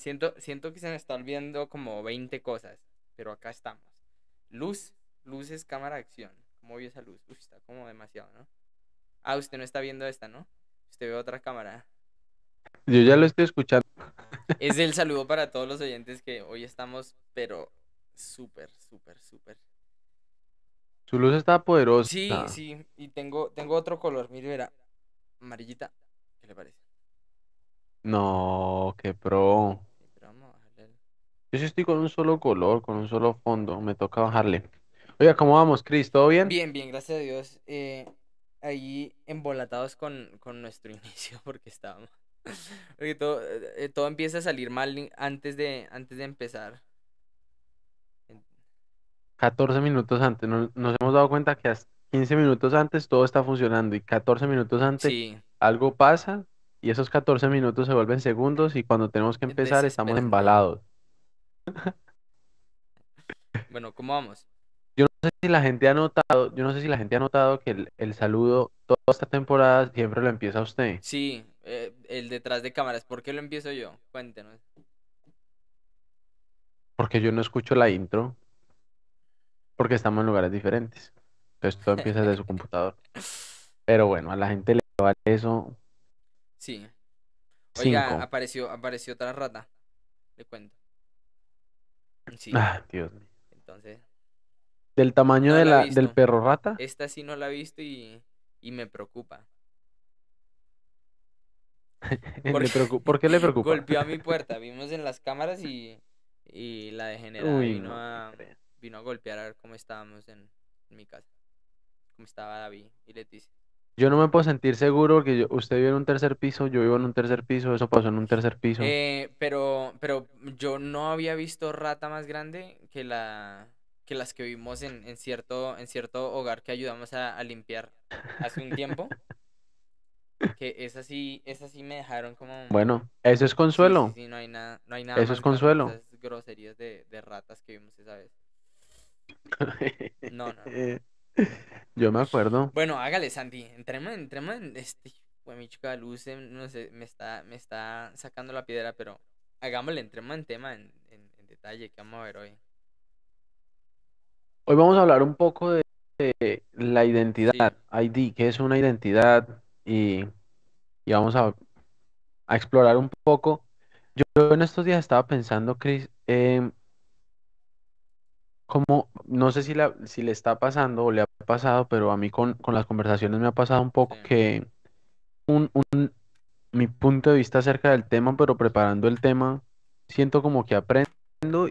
Siento, siento que se me está olvidando como 20 cosas, pero acá estamos. Luz, luces, cámara, acción. ¿Cómo vio esa luz? Uf, está como demasiado, ¿no? Ah, usted no está viendo esta, ¿no? Usted ve otra cámara. Yo ya lo estoy escuchando. Es el saludo para todos los oyentes que hoy estamos, pero súper, súper, súper. Su luz está poderosa. Sí, sí, y tengo, tengo otro color, mire, verá, amarillita. ¿Qué le parece? No, qué pro. Sí, pero vamos a bajarle el- Yo sí estoy con un solo color, con un solo fondo. Me toca bajarle. Oiga, ¿cómo vamos, Chris? ¿Todo bien? Bien, bien, gracias a Dios. eh, ahí embolatados con, con nuestro inicio, porque estábamos. Porque todo, eh, todo empieza a salir mal antes de, antes de empezar. 14 minutos antes. Nos, nos hemos dado cuenta que hasta 15 minutos antes todo está funcionando y 14 minutos antes Sí, algo pasa y esos 14 minutos se vuelven segundos y cuando tenemos que empezar estamos Desesperante. embalados. Bueno, ¿cómo vamos? Yo no sé si la gente ha notado, yo no sé si la gente ha notado que el, el saludo toda esta temporada siempre lo empieza usted. Sí, eh, el detrás de cámaras. ¿Por qué lo empiezo yo? Cuéntenos. Porque yo no escucho la intro. Porque estamos en lugares diferentes. Entonces todo empieza desde su computador. Pero bueno, a la gente le vale eso. Sí. Oiga, Cinco. apareció, apareció otra rata. Le cuento. Sí, Ah, Dios mío. entonces. Del tamaño No de la del perro rata. Esta sí no la he visto y, y me preocupa. ¿Por qué le preocupa? Golpeó a mi puerta. Vimos en las cámaras y, y la degenerada Uy, vino, no a, vino a golpear a ver cómo estábamos en, en mi casa. Cómo estaba David y Leticia. Yo no me puedo sentir seguro porque yo- usted vive en un tercer piso, yo vivo en un tercer piso, eso pasó en un tercer piso. Eh, pero, pero yo no había visto rata más grande que la que las que vimos en, en cierto, en cierto hogar que ayudamos a, a limpiar hace un tiempo. Que esas sí, esas sí me dejaron como. Bueno, eso es Sí, consuelo. sí, no hay nada, no hay nada Eso más es que consuelo. esas groserías de, de ratas que vimos esa vez. No, no, no. Eh, Yo me acuerdo. Bueno, hágale, Santi. Entremos, entremos en este. Fue mi chica luz, eh, no sé, me está, me está sacando la piedra, pero hagámosle, entremos en tema, en, en, en detalle, que vamos a ver hoy. Hoy vamos a hablar un poco de, de la identidad, ID, qué es una identidad y, y vamos a, a explorar un poco. Yo en estos días estaba pensando, Chris, em, como, no sé si, la, si le está pasando o le ha pasado, pero a mí con, con las conversaciones me ha pasado un poco que un, un- mi punto de vista acerca del tema, pero preparando el tema, siento como que aprendo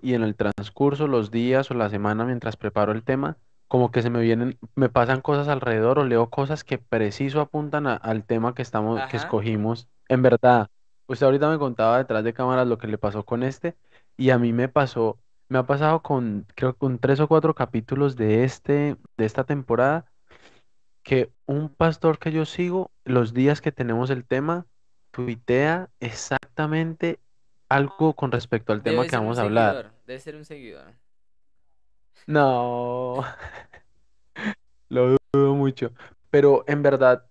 y en el transcurso, los días o la semana mientras preparo el tema, como que se me vienen, me pasan cosas alrededor o leo cosas que preciso apuntan a- al tema que estamos, que escogimos. En verdad, usted ahorita me contaba detrás de cámaras lo que le pasó con este y a mí me pasó, me ha pasado con, creo que con tres o cuatro capítulos de este, de esta temporada, que un pastor que yo sigo, los días que tenemos el tema, tuitea exactamente algo con respecto al tema Debe que ser un vamos a hablar. seguidor, debe ser un seguidor. No, lo dudo mucho. Pero en verdad,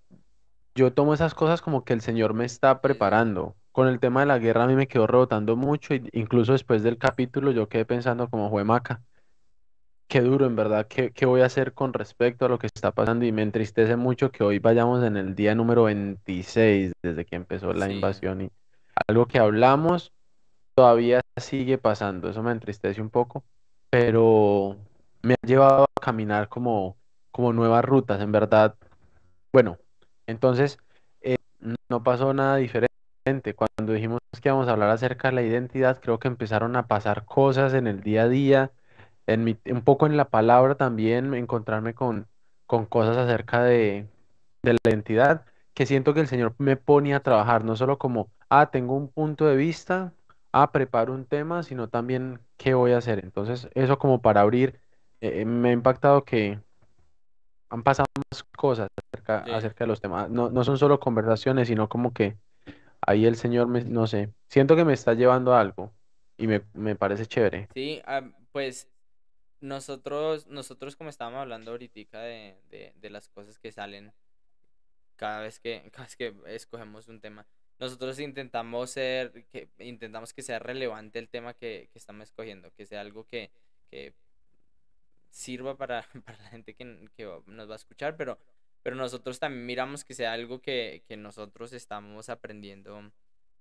yo tomo esas cosas como que el Señor me está preparando. Con el tema de la guerra a mí me quedó rebotando mucho, y incluso después del capítulo yo quedé pensando como juemaca, qué duro en verdad, qué, qué voy a hacer con respecto a lo que está pasando y me entristece mucho que hoy vayamos en el día número 26 desde que empezó la Sí. invasión y algo que hablamos todavía sigue pasando, eso me entristece un poco, pero me ha llevado a caminar como, como nuevas rutas, en verdad. Bueno, entonces eh, no pasó nada diferente. Cuando dijimos que íbamos a hablar acerca de la identidad, creo que empezaron a pasar cosas en el día a día, en mi, un poco en la palabra también, encontrarme con, con cosas acerca de, de la identidad, que siento que el Señor me pone a trabajar, no solo como, ah, tengo un punto de vista, ah, preparo un tema, sino también qué voy a hacer. Entonces, eso como para abrir, eh, me ha impactado que han pasado más cosas acerca, Sí. acerca de los temas. No, no son solo conversaciones, sino como que ahí el Señor me, no sé, siento que me está llevando a algo y me, me parece chévere. Sí, ah, pues nosotros, nosotros como estábamos hablando ahorita de, de, de las cosas que salen cada vez que, cada vez que escogemos un tema, nosotros intentamos ser, que, intentamos que sea relevante el tema que, que estamos escogiendo, que sea algo que, que sirva para, para la gente que, que nos va a escuchar, pero, pero nosotros también miramos que sea algo que, que nosotros estamos aprendiendo,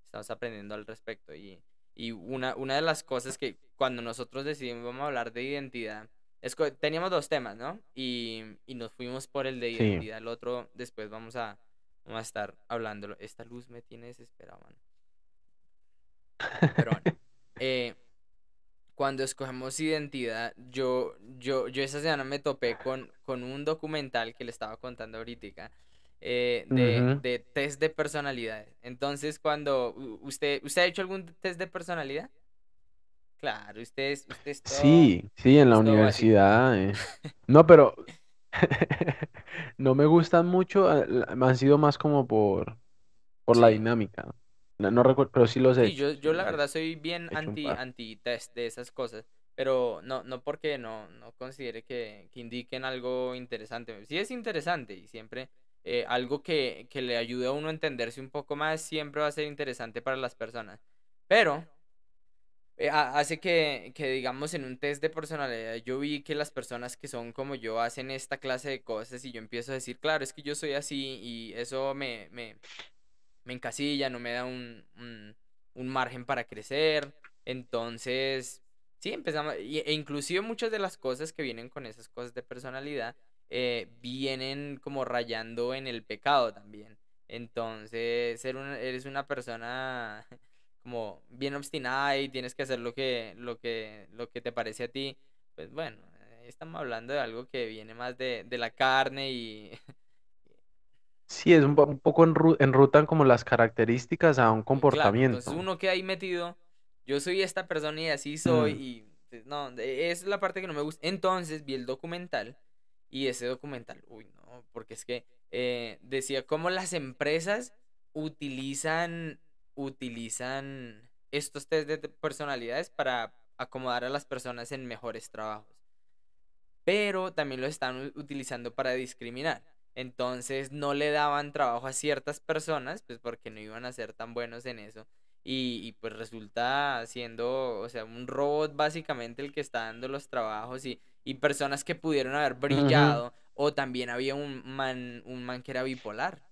estamos aprendiendo al respecto. Y, y una, una de las cosas que cuando nosotros decidimos vamos a hablar de identidad, esco- teníamos dos temas, ¿no? Y, y nos fuimos por el de Sí. identidad, el otro después vamos a, vamos a estar hablándolo. Esta luz me tiene desesperado, mano. Pero bueno, cuando escogemos identidad, yo, yo, yo esa semana me topé con, con un documental que le estaba contando ahorita eh, de, de test de personalidad. Entonces, cuando usted, ¿usted ha hecho algún test de personalidad? Claro, usted es, usted es todo, Sí, sí, en la universidad. eh. No, pero no me gustan mucho, eh, han sido más como por, por la dinámica. No, no recuerdo, pero sí los he Sí, yo, yo la verdad soy bien He anti, anti test de esas cosas, pero no, no porque no, no considere que, que indiquen algo interesante. Sí es interesante y siempre eh, algo que, que le ayude a uno a entenderse un poco más siempre va a ser interesante para las personas. Pero eh, ha- hace que, que, digamos, en un test de personalidad yo vi que las personas que son como yo hacen esta clase de cosas y yo empiezo a decir, claro, es que yo soy así y eso me, me, me encasilla, no me da un, un, un margen para crecer. Entonces, sí, empezamos, e inclusive muchas de las cosas que vienen con esas cosas de personalidad eh, vienen como rayando en el pecado también. Entonces, ser una- eres una persona como bien obstinada y tienes que hacer lo que, lo que, lo que te parece a ti. Pues bueno, eh, estamos hablando de algo que viene más de, de la carne y Sí, es un, po- un poco enru- enrutan como las características a un claro, entonces comportamiento. uno queda ahí metido, yo soy esta persona y así soy, Mm, y pues, no, esa es la parte que no me gusta. Entonces vi el documental y ese documental, uy, no, porque es que eh, decía cómo las empresas utilizan, utilizan estos test de personalidades para acomodar a las personas en mejores trabajos pero también lo están utilizando para discriminar. Entonces no le daban trabajo a ciertas personas, pues porque no iban a ser tan buenos en eso. Y, y, pues resulta siendo, o sea, un robot básicamente el que está dando los trabajos y, y personas que pudieron haber brillado. O también había un man, un man que era bipolar.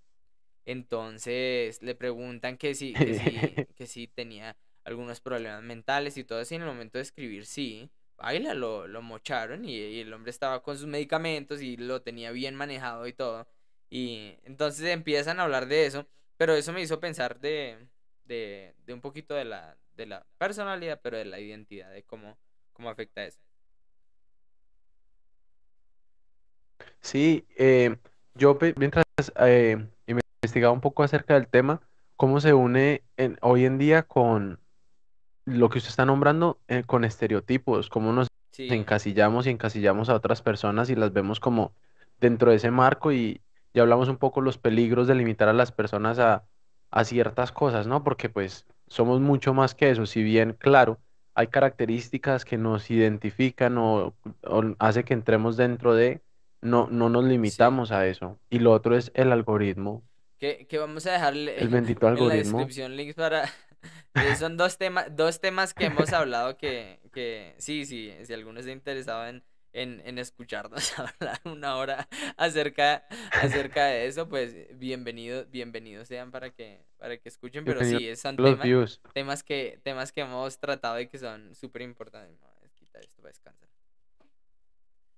Entonces le preguntan que si, que si, que si tenía algunos problemas mentales y todo eso, y en el momento de escribir sí, baila, lo, lo mocharon y, el hombre estaba con sus medicamentos y lo tenía bien manejado y todo. Y entonces empiezan a hablar de eso, pero eso me hizo pensar de, de, de un poquito de la, de la personalidad, pero de la identidad, de cómo, cómo afecta eso. Sí, eh, yo mientras eh, investigaba un poco acerca del tema, cómo se une en- hoy en día con lo que usted está nombrando, eh, con estereotipos, cómo nos Sí, encasillamos y encasillamos a otras personas y las vemos como dentro de ese marco y ya hablamos un poco los peligros de limitar a las personas a, a ciertas cosas, ¿no? Porque pues somos mucho más que eso, si bien, claro, hay características que nos identifican o, o hace que entremos dentro de, no, no nos sí. limitamos a eso. Y lo otro es el algoritmo, que, que vamos a dejarle el bendito en la algoritmo. descripción links para... eh, Son dos temas, dos temas que hemos hablado que, que sí, sí, si alguno está interesado en, en, en escucharnos hablar una hora acerca, acerca de eso, pues bienvenido, bienvenidos sean para que, para que escuchen, pero Bienvenidos sí, es- son temas, temas que, temas que hemos tratado y que son súper importantes. No, es quitar esto para descansar.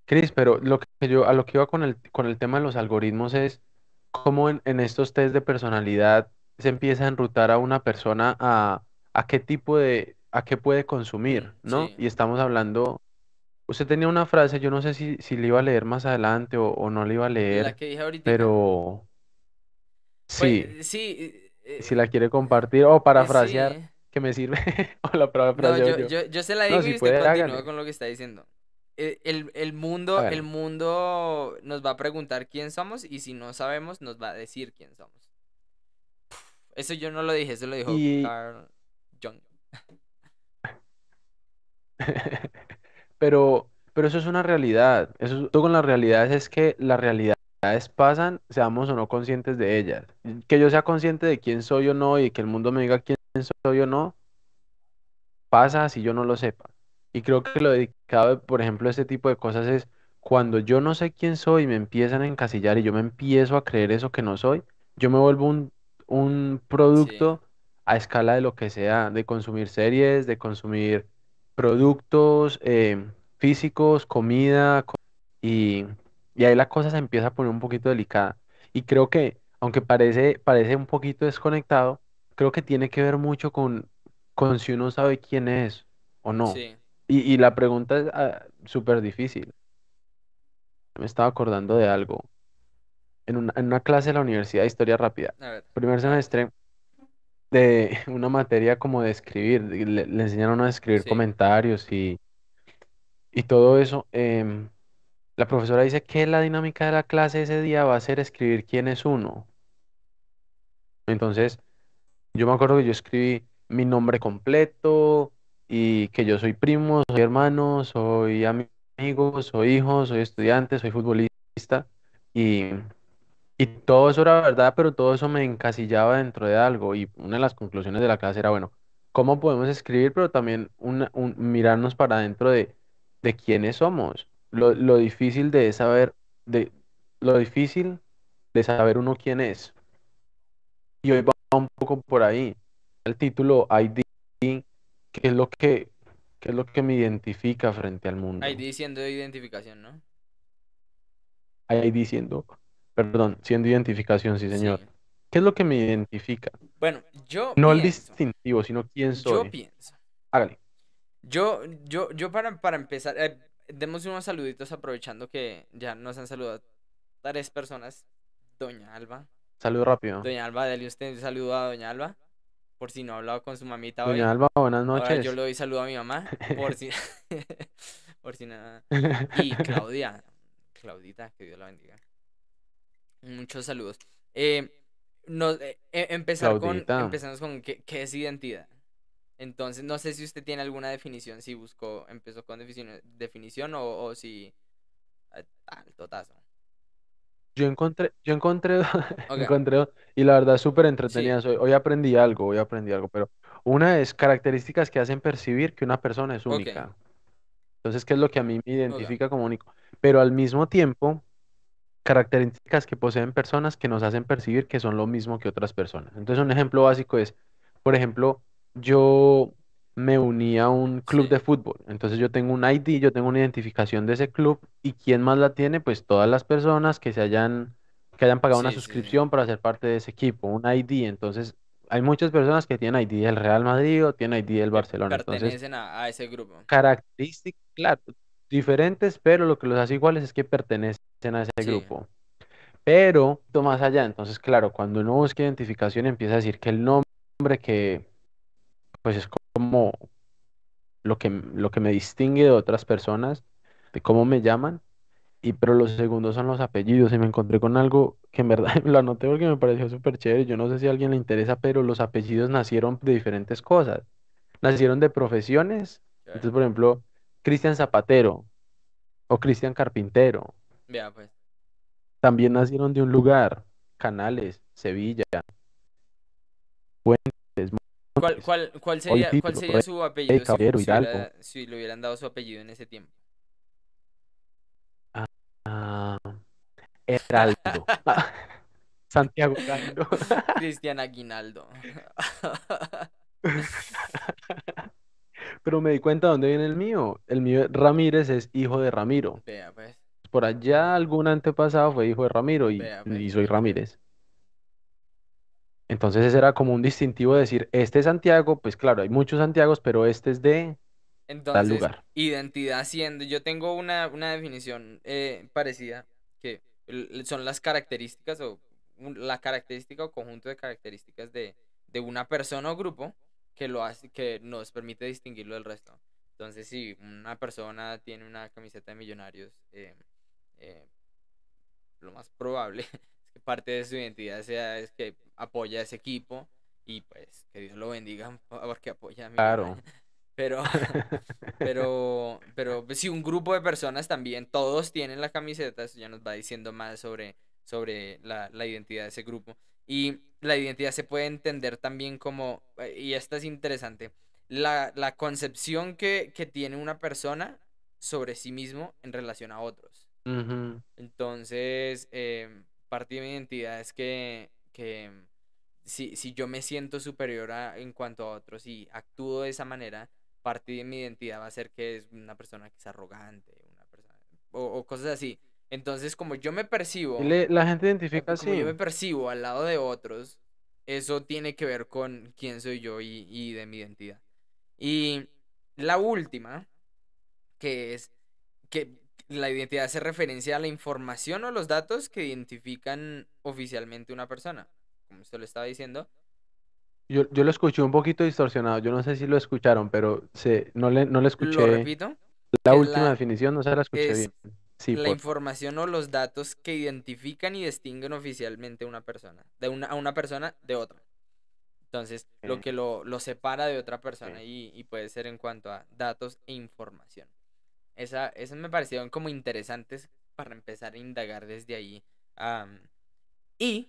Cris, pero lo que yo, a lo que iba con el, con el tema de los algoritmos es cómo en, en estos test de personalidad se empieza a enrutar a una persona a, a qué tipo de, a qué puede consumir, ¿no? sí, Y estamos hablando, usted tenía una frase, yo no sé si, si le iba a leer más adelante o, o no le iba a la leer, que dije ahorita, pero sí, pues sí, si eh, la quiere compartir o eh, parafrasear, sí. que me sirve, o la No, parafraseo yo, yo. yo, yo se la No, digo si y usted puede, continúa con lo que está diciendo. eh, el, el mundo, el mundo nos va a preguntar quién somos y si no sabemos nos va a decir quién somos. Eso yo no lo dije, eso lo dijo Y- Carl Jung. Pero, pero eso es una realidad. Eso con las realidades es que las realidades pasan, seamos o no conscientes de ellas. Que yo sea consciente de quién soy o no y que el mundo me diga quién soy o no, pasa si yo no lo sepa. Y creo que lo dedicado, por ejemplo, a este tipo de cosas es cuando yo no sé quién soy y me empiezan a encasillar y yo me empiezo a creer eso que no soy, yo me vuelvo un, un producto a escala de lo que sea, de consumir series, de consumir productos eh, físicos, comida, co- y, y ahí la cosa se empieza a poner un poquito delicada. Y creo que, aunque parece, parece un poquito desconectado, creo que tiene que ver mucho con, con si uno sabe quién es o no. Sí, Y, y la pregunta es ah, súper difícil. Me estaba acordando de algo. En una, en una clase de la Universidad de Historia Rápida, a ver. primer semestre, de una materia como de escribir, le, le enseñaron a escribir Sí. comentarios y, y todo eso. em, la profesora dice que la dinámica de la clase ese día va a ser escribir quién es uno. Entonces, yo me acuerdo que yo escribí mi nombre completo y que yo soy primo, soy hermano, soy ami- amigo, soy hijo, soy estudiante, soy futbolista y, y todo eso era verdad, pero todo eso me encasillaba dentro de algo y una de las conclusiones de la clase era, bueno, ¿cómo podemos escribir, pero también una- un- mirarnos para adentro de, de quiénes somos? Lo, lo difícil de saber, de, lo difícil de saber uno quién es. Y hoy va un poco por ahí. El título ID, ¿qué es lo que, qué es lo que me identifica frente al mundo? ID siendo de identificación, ¿no? ID siendo, perdón, siendo identificación, sí, señor. Sí. ¿Qué es lo que me identifica? Bueno, yo No el distintivo, sino quién yo soy. pienso. Hágale. Yo, yo, yo para, para empezar, eh, demos unos saluditos aprovechando que ya nos han saludado tres personas. Doña Alba. Saludo rápido. Doña Alba, dale usted un saludo a Doña Alba. Por si no ha hablado con su mamita hoy. Doña Alba, buenas Ahora noches. yo le doy saludo a mi mamá. Por si, por si nada. Y Claudia. Claudita, que Dios la bendiga. Muchos saludos. Eh, nos, eh, empezar con, Claudita. empezamos con qué, qué es identidad. Entonces, no sé si usted tiene alguna definición, si buscó, empezó con definición, definición o, o si... eh, Tal, totazo. Yo encontré, yo encontré, Ok. encontré y la verdad súper entretenida. Hoy, hoy aprendí algo, hoy aprendí algo, pero una es características que hacen percibir que una persona es única. Entonces, ¿qué es lo que a mí me identifica como único? Pero al mismo tiempo, características que poseen personas que nos hacen percibir que son lo mismo que otras personas. Entonces, un ejemplo básico es, por ejemplo, yo me uní a un club Sí. de fútbol. Entonces, yo tengo un ID, yo tengo una identificación de ese club. ¿Y quién más la tiene? Pues todas las personas que se hayan, que hayan pagado una sí, suscripción para ser parte de ese equipo, un ID. Entonces, hay muchas personas que tienen ID del Real Madrid o tienen ID del Barcelona. Entonces, pertenecen a, a ese grupo. características, claro, diferentes, pero lo que los hace iguales es que pertenecen a ese Sí. grupo. Pero, más allá, entonces, claro, cuando uno busca identificación empieza a decir que el nombre que, pues es como lo que, lo que me distingue de otras personas, de cómo me llaman, y pero los segundos son los apellidos, y me encontré con algo que en verdad lo anoté porque me pareció súper chévere, yo no sé si a alguien le interesa, pero los apellidos nacieron de diferentes cosas, nacieron de profesiones, entonces, por ejemplo, Cristian Zapatero o Cristian Carpintero Vea, pues. también nacieron de un lugar, Canales, Sevilla, Puentes, ¿Cuál, Montes, cuál, cuál sería, cuál su apellido si, caballero, si hidalgo. hubiera- si le hubieran dado su apellido en ese tiempo? ah, Heraldo, Santiago Gando. Cristian Aguinaldo. Pero me di cuenta de dónde viene el mío. El mío Ramírez es hijo de Ramiro. Vea, pues. Por allá algún antepasado fue hijo de Ramiro y, Vea, pues, soy. Ramírez. Entonces ese era como un distintivo de decir, este es Santiago, pues claro, hay muchos Santiagos, pero este es de tal Entonces, lugar. identidad siendo, yo tengo una, una definición eh, parecida, que l- son las características o un- la característica o conjunto de características de, de una persona o grupo que lo hace, que nos permite distinguirlo del resto. Entonces, si una persona tiene una camiseta de millonarios, eh, eh, lo más probable es que parte de su identidad sea es que apoya a ese equipo y pues que Dios lo bendiga porque apoya a mi Claro. Pero, pero, pero pues, si un grupo de personas también, todos tienen la camiseta, eso ya nos va diciendo más sobre, sobre la, la identidad de ese grupo. Y la identidad se puede entender también como, eh, y esta es interesante, la, la concepción que, que tiene una persona sobre sí mismo en relación a otros. Ujú. Entonces, em, parte de mi identidad es que, que si, si yo me siento superior a- en cuanto a otros y actúo de esa manera, parte de mi identidad va a ser que es una persona que es arrogante, una persona, o, o cosas así. Entonces, como yo me percibo, le- la gente eh, identifica como yo me así. percibo al lado de otros, eso tiene que ver con quién soy yo y, y de mi identidad. Y la última, que es que la identidad hace referencia a la información o los datos que identifican oficialmente una persona. Como esto le estaba diciendo, Yo, yo lo escuché un poquito distorsionado. Yo no sé si lo escucharon, pero se, no le, no le lo escuché repito, la última la, definición, no se la escuché es bien. Sí, la por información o los datos que identifican y distinguen oficialmente una persona, de una, a una persona de otra. Entonces, lo que lo, lo separa de otra persona y, y puede ser en cuanto a datos e información. Esa, esas me parecieron como interesantes para empezar a indagar desde ahí. am, y,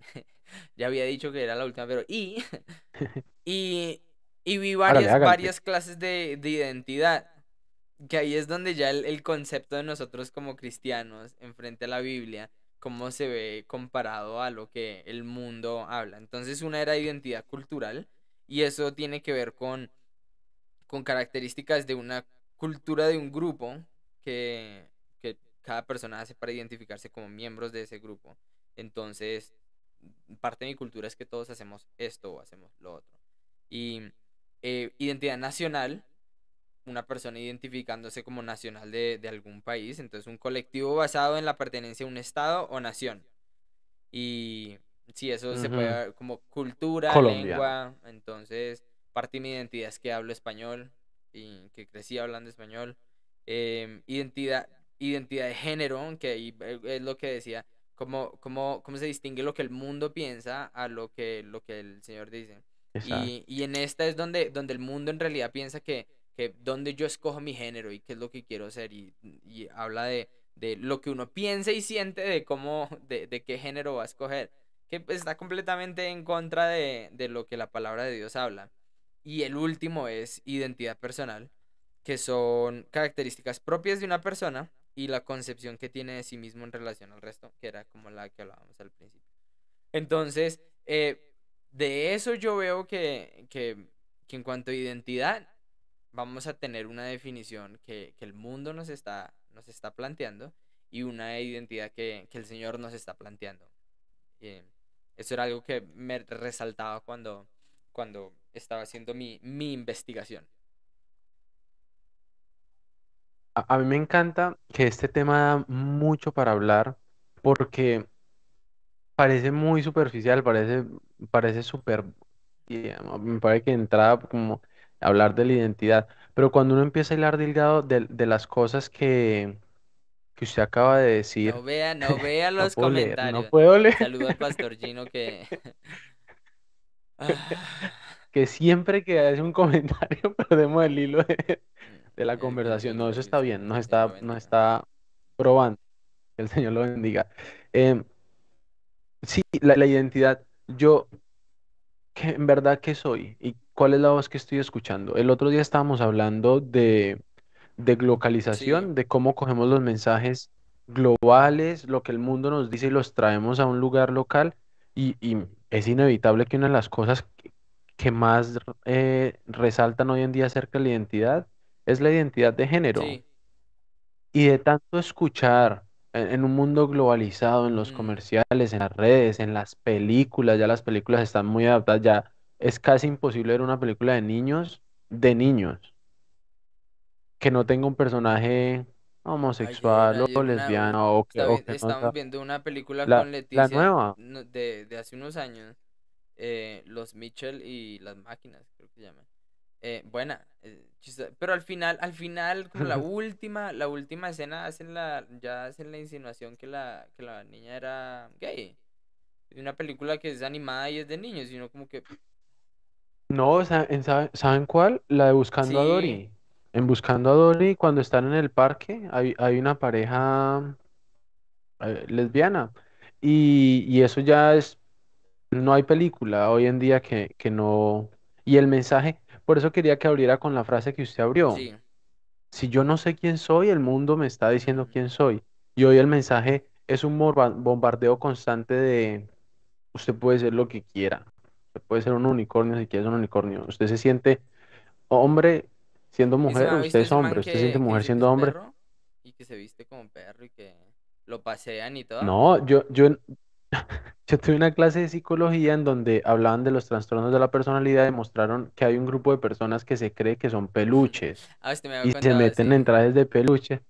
ya había dicho que era la última, pero y, y, y vi varias, varias clases de, de identidad. Que ahí es donde ya el, el concepto de nosotros como cristianos, enfrente a la Biblia, cómo se ve comparado a lo que el mundo habla. Entonces, una era identidad cultural, y eso tiene que ver con, con características de una cultura de un grupo que, que cada persona hace para identificarse como miembros de ese grupo. Entonces, parte de mi cultura es que todos hacemos esto o hacemos lo otro. Y eh, identidad nacional una persona identificándose como nacional de, de algún país, entonces un colectivo basado en la pertenencia a un estado o nación. Y sí, eso se puede ver como cultura, Colombiano. lengua, entonces parte de mi identidad es que hablo español y que crecí hablando español. Em, identidad, identidad de género, que ahí eh, es lo que decía, cómo, cómo, cómo se distingue lo que el mundo piensa a lo que, lo que el Señor dice. Y, y en esta es donde, donde el mundo en realidad piensa que, que donde yo escojo mi género y qué es lo que quiero ser y, y habla de, de lo que uno piensa y siente de cómo, de, de qué género va a escoger, que está completamente en contra de, de lo que la palabra de Dios habla. Y el último es identidad personal, que son características propias de una persona y la concepción que tiene de sí mismo en relación al resto, que era como la que hablábamos al principio. Entonces, eh, de eso yo veo que, que, que en cuanto a identidad, vamos a tener una definición que, que el mundo nos está, nos está planteando y una identidad que, que el Señor nos está planteando. Eh, eso era algo que me resaltaba cuando, cuando estaba haciendo mi, mi investigación. A, a mí me encanta que este tema da mucho para hablar porque parece muy superficial, parece, parece súper, me parece que entrada como hablar de la identidad, pero cuando uno empieza a hilar delgado de, de las cosas que, que usted acaba de No decir, vea, no vea no los puedo leer, no comentarios. puedo leer, Saludo al pastor Gino que... Que siempre que hace un comentario perdemos el hilo de, de la el conversación. No, eso está bien, nos está, nos está probando, que el Señor lo bendiga. Em, sí, la, la identidad, yo, ¿qué, en verdad qué soy? ¿Y cuál es la voz que estoy escuchando? El otro día estábamos hablando de, de Sí, globalización, de cómo cogemos los mensajes globales, lo que el mundo nos dice y los traemos a un lugar local. Y, y es inevitable que una de las cosas que, más eh, resaltan hoy en día acerca de la identidad es la identidad de género. sí. Y de tanto escuchar en, en un mundo globalizado, en los mm, comerciales, en las redes, en las películas, ya las películas están muy adaptadas, ya es casi imposible ver una película de niños, de niños, que no tenga un personaje homosexual ayer o una, lesbiana o que, o que no sea viendo una película la, con la Leticia nueva. no, de, de hace unos años, eh, Los Mitchell y las máquinas, creo que se llaman. Eh, buena. eh, Pero al final, al final, como la última, la última escena hacen la, ya hacen la insinuación que la, que la niña era gay. Una película que es animada y es de niños, y uno como que No, sa- en sabe- ¿saben cuál? La de Buscando a Dory. En Buscando a Dory, cuando están en el parque, hay, hay una pareja eh, lesbiana. Y, y eso ya es, no hay película hoy en día que, que no... Y el mensaje, por eso quería que abriera con la frase que usted abrió. sí. Si yo no sé quién soy, el mundo me está diciendo quién soy. Y hoy el mensaje es un bombardeo constante de usted puede ser lo que quiera. Usted puede ser un unicornio si quiere ser un unicornio. Usted se siente hombre siendo ¿Y se me mujer, usted es hombre, usted siente mujer siendo hombre. Y que se viste como perro y que lo pasean y todo. No, yo, yo, yo tuve una clase de psicología en donde hablaban de los trastornos de la personalidad y mostraron que hay un grupo de personas que se cree que son peluches Ah, usted me y se meten en trajes de peluche.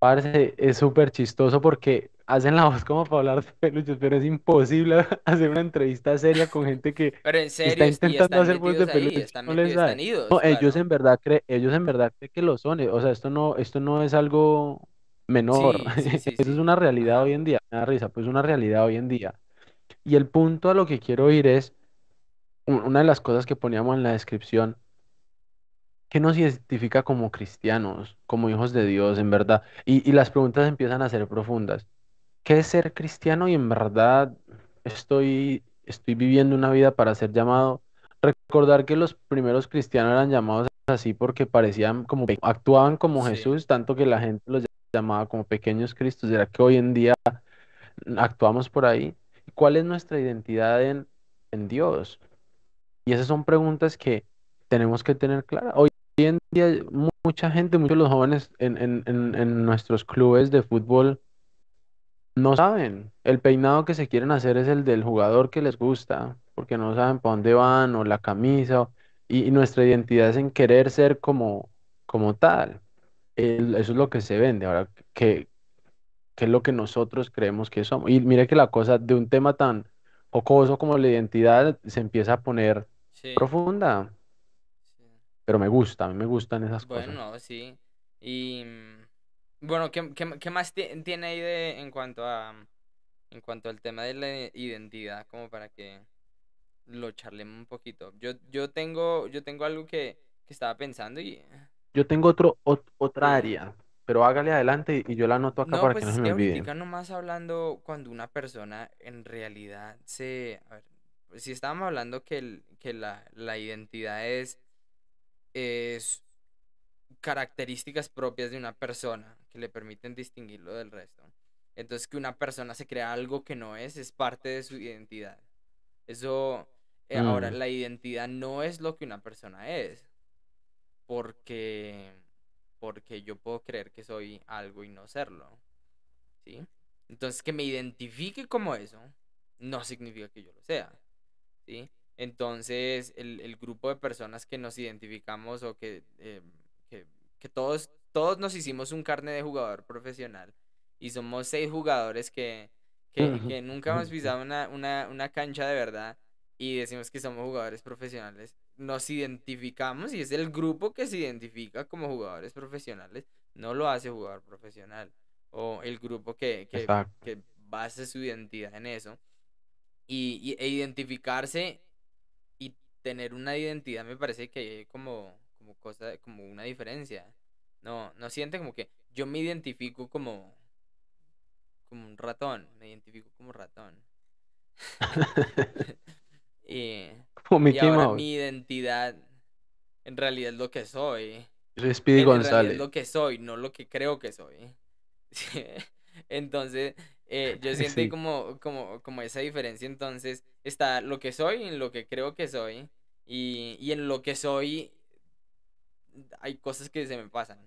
Parce, es súper chistoso porque hacen la voz como para hablar de peluches, pero es imposible hacer una entrevista seria con gente que Pero en está serio, es- y intentando están hacer voz de metidos ahí, peluches, están no les metidos, están sale. idos, No, ellos claro. en verdad creen, ellos en verdad creen que lo son. eh, O sea, esto no, esto no es algo menor. Sí, sí, sí, Eso es sí. una realidad hoy en día. Me da risa, pues es una realidad hoy en día. Y el punto a lo que quiero ir es, u- una de las cosas que poníamos en la descripción, ¿qué nos identifica como cristianos, como hijos de Dios, en verdad? Y, y las preguntas empiezan a ser profundas. ¿Qué es ser cristiano? Y en verdad estoy, estoy viviendo una vida para ser llamado. Recordar que los primeros cristianos eran llamados así porque parecían como, actuaban como Sí, Jesús, tanto que la gente los llamaba como pequeños cristos. ¿Será que hoy en día actuamos por ahí? ¿Cuál es nuestra identidad en, en Dios? Y esas son preguntas que tenemos que tener claras. Hoy día mu- mucha gente, muchos de los jóvenes en, en, en, en nuestros clubes de fútbol no saben. El peinado que se quieren hacer es el del jugador que les gusta, porque no saben para dónde van o la camisa. Y, y nuestra identidad es en querer ser como, como tal. El- eso es lo que se vende. Ahora, ¿qué, qué es lo que nosotros creemos que somos? Y mire que la cosa de un tema tan jocoso como la identidad se empieza a poner sí, profunda. Pero me gusta, a mí me gustan esas Bueno, cosas. no, sí. Y mm, bueno, ¿qué, qué, qué más ti- tiene ahí de en cuanto a en cuanto al tema de la identidad, como para que lo charlemos un poquito? Yo, yo tengo, yo tengo algo que, que estaba pensando y Yo tengo otro, ot- otra área, pero hágale adelante y yo la anoto acá No, para que pues no es se me que olvide. ahorita nomás hablando cuando una persona en realidad se... A ver, si estábamos hablando que, el- que la, la identidad es, es características propias de una persona que le permiten distinguirlo del resto. Entonces que una persona se crea algo que no es, es parte de su identidad. Eso, eh, ahora, Mm, la identidad no es lo que una persona es, porque, porque yo puedo creer que soy algo y no serlo. ¿sí? Entonces, que me identifique como eso no significa que yo lo sea, ¿sí? Entonces, el, el grupo de personas que nos identificamos o que, eh, que, que todos, todos nos hicimos un carne de jugador profesional y somos seis jugadores que, que, que nunca hemos pisado una, una, una cancha de verdad y decimos que somos jugadores profesionales, nos identificamos y es el grupo que se identifica como jugadores profesionales, no lo hace jugador profesional o el grupo que, que, que basa su identidad en eso. Y, y- e identificarse tener una identidad me parece que hay como, como cosa, como una diferencia. No, no siente como que yo me identifico como, como un ratón, me identifico como ratón. y, Como y Mickey ahora mi identidad en realidad es lo que soy. Yo soy Speedy En, en realidad es González. lo que soy, no lo que creo que soy. Entonces, eh, yo siento Sí. como, como, como esa diferencia. Entonces, está lo que soy, en lo que creo que soy. Y, y en lo que soy hay cosas que se me pasan.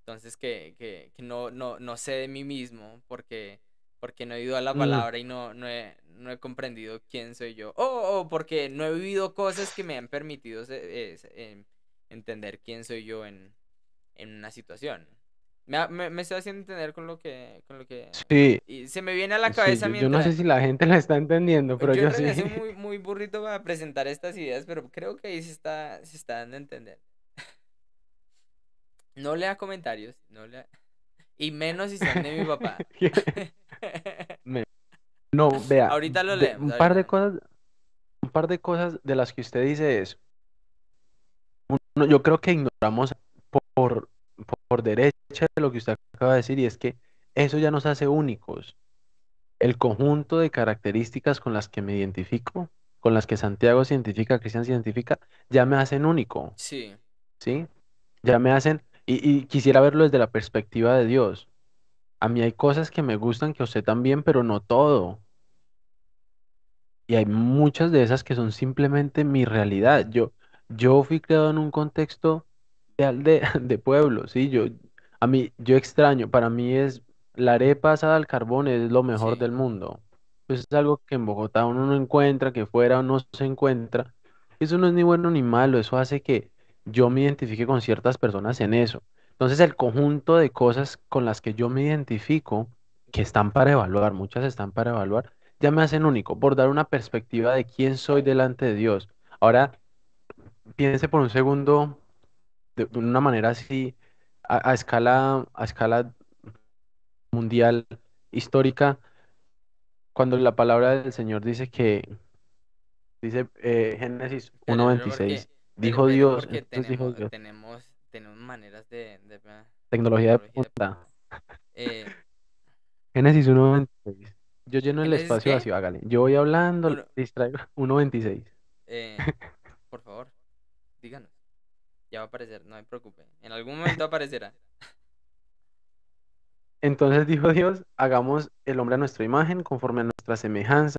Entonces, que, que, que no, no, no sé de mí mismo porque, porque no he ido a la Mm, palabra y no, no, he, no he comprendido quién soy yo. O o porque no he vivido cosas que me han permitido eh, entender quién soy yo en, en una situación. Me, me, me estoy haciendo entender con lo que, con lo que... Sí, Y se me viene a la sí, cabeza yo, yo no sé mientras... si la gente la está entendiendo, pero Yo yo sí. soy muy, muy burrito para presentar estas ideas, pero creo que ahí se está, se está dando a entender. No lea comentarios, no lea... Y menos si son de mi papá. Me- No, vea, Ahorita lo leemos, un par de cosas, un par de cosas de las que usted dice es, uno, yo creo que ignoramos por derecha lo que usted acaba de decir y es que eso ya nos hace únicos. El conjunto de características con las que me identifico, con las que Santiago se identifica, Cristian se identifica, ya me hacen único, Sí, ¿sí? Ya me hacen, y, y quisiera verlo desde la perspectiva de Dios. A mí hay cosas que me gustan que a usted también, pero no todo. Y hay muchas de esas que son simplemente mi realidad. Yo, yo fui criado en un contexto de aldea, de pueblo, ¿sí? Yo, a mí, yo extraño, para mí es la arepa asada al carbón es lo mejor sí, del mundo. Pues es algo que en Bogotá uno no encuentra, que fuera no se encuentra. Eso no es ni bueno ni malo, eso hace que yo me identifique con ciertas personas en eso. Entonces el conjunto de cosas con las que yo me identifico, que están para evaluar, muchas están para evaluar, ya me hacen único, por dar una perspectiva de quién soy delante de Dios. Ahora, piense por un segundo de una manera así, a, a escala, a escala mundial, histórica, cuando la palabra del Señor dice que, dice eh, Génesis pero, pero porque, 1.26, pero, dijo Dios, entonces dijo tenemos, Dios, tenemos, tenemos maneras de, de, de tecnología de tecnología de punta. Eh, Génesis 1.26. Yo lleno el ¿Génesis espacio vacío, hágale. Yo voy hablando, Uno, distraigo. 1.26. eh, por favor, díganos. Ya va a aparecer, no me preocupe. En algún momento aparecerá. Entonces dijo Dios, hagamos el hombre a nuestra imagen, conforme a nuestra semejanza,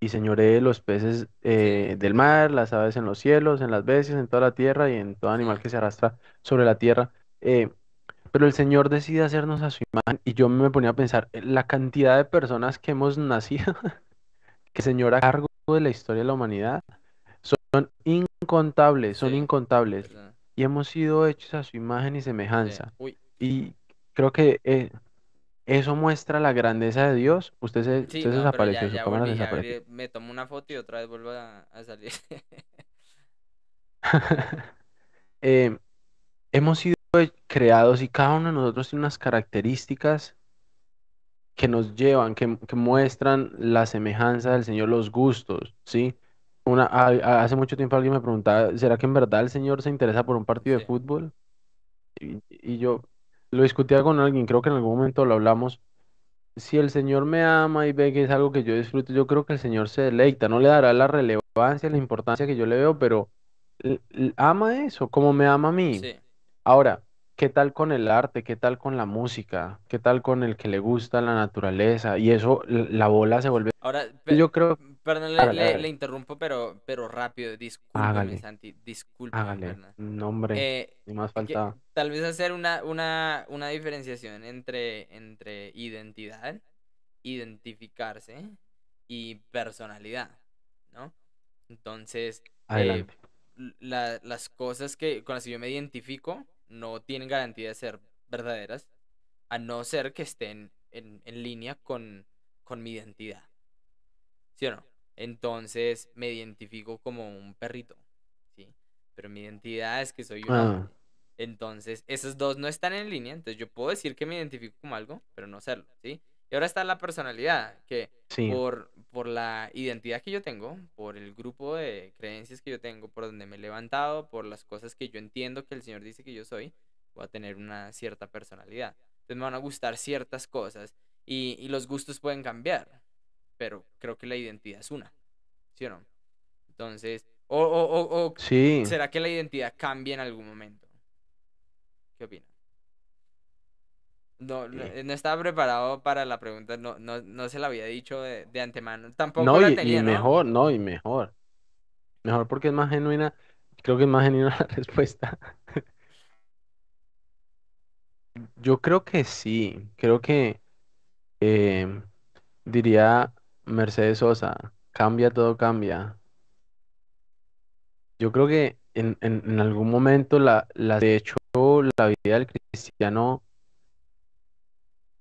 y señoree los peces eh, del mar, las aves en los cielos, en las bestias, en toda la tierra y en todo animal que se arrastra sobre la tierra. Eh, pero el Señor decide hacernos a su imagen, y yo me ponía a pensar, eh, la cantidad de personas que hemos nacido, que el Señor a cargo de la historia de la humanidad, son incontables, son Sí, incontables, ¿verdad? y hemos sido hechos a su imagen y semejanza. Y creo que eh, eso muestra la grandeza de Dios. Usted se, sí, usted se no, pero ya, desapareció, su cámara volví. Desapareció. me tomo una foto y otra vez vuelvo a, a salir. Eh, hemos sido creados y cada uno de nosotros tiene unas características que nos llevan, que, que muestran la semejanza del Señor, los gustos, ¿sí? Una, a- a- hace mucho tiempo alguien me preguntaba, ¿será que en verdad el Señor se interesa por un partido de Sí, fútbol? Y, y yo lo discutía con alguien, creo que en algún momento lo hablamos. Si el Señor me ama y ve que es algo que yo disfruto, yo creo que el Señor se deleita, no le dará la relevancia, la importancia que yo le veo, pero l- l- ama eso, como me ama a mí. sí. Ahora, ¿qué tal con el arte? ¿Qué tal con la música? ¿Qué tal con el que le gusta la naturaleza? Y eso, l- la bola se vuelve... Ahora, pe- Yo creo... perdón, le, Hágale, le- hágale, le interrumpo, pero, pero rápido. Discúlpeme, hágale, Santi. ¿verdad? No, hombre, Eh, ni más que faltaba. tal vez hacer una, una, una diferenciación entre, entre identidad, identificarse y personalidad, ¿no? Entonces, eh, la- las cosas que, con las que yo me identifico no tienen garantía de ser verdaderas, a no ser que estén en, en línea con, con mi identidad, ¿sí o no? Entonces me identifico como un perrito, ¿sí? Pero mi identidad es que soy un Ah. Entonces, esos dos no están en línea, entonces yo puedo decir que me identifico como algo, pero no serlo, ¿sí? Y ahora está la personalidad, que sí, por, por la identidad que yo tengo, por el grupo de creencias que yo tengo, por donde me he levantado, por las cosas que yo entiendo que el Señor dice que yo soy, voy a tener una cierta personalidad. Entonces me van a gustar ciertas cosas y, y los gustos pueden cambiar, pero creo que la identidad es una, ¿sí o no? Entonces, o, o, o, o sí. ¿será que la identidad cambia en algún momento? ¿Qué opina? No, no, eh, no estaba preparado para la pregunta, no, no, no se la había dicho de, de antemano. Tampoco No, la y, y tenía, ¿no? mejor, no, y mejor. Mejor porque es más genuina. Creo que es más genuina la respuesta. Yo creo que sí. Creo que eh, diría Mercedes Sosa, cambia, todo cambia. Yo creo que en, en- en algún momento la, las de hecho la vida del cristiano,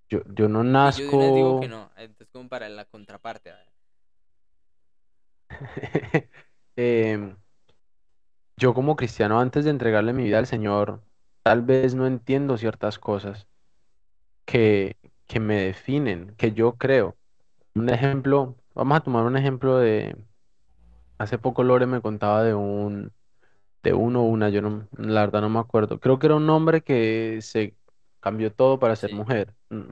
yo, yo no Y yo de digo que nazco, no. Entonces, como para la contraparte, em, yo como cristiano antes de entregarle mi vida al Señor, tal vez no entiendo ciertas cosas que, que me definen, que yo creo. Un ejemplo, vamos a tomar un ejemplo de, hace poco Lore me contaba de un, de uno o una, yo no, la verdad no me acuerdo. Creo que era un hombre que se cambió todo para ser Sí, mujer. Mm.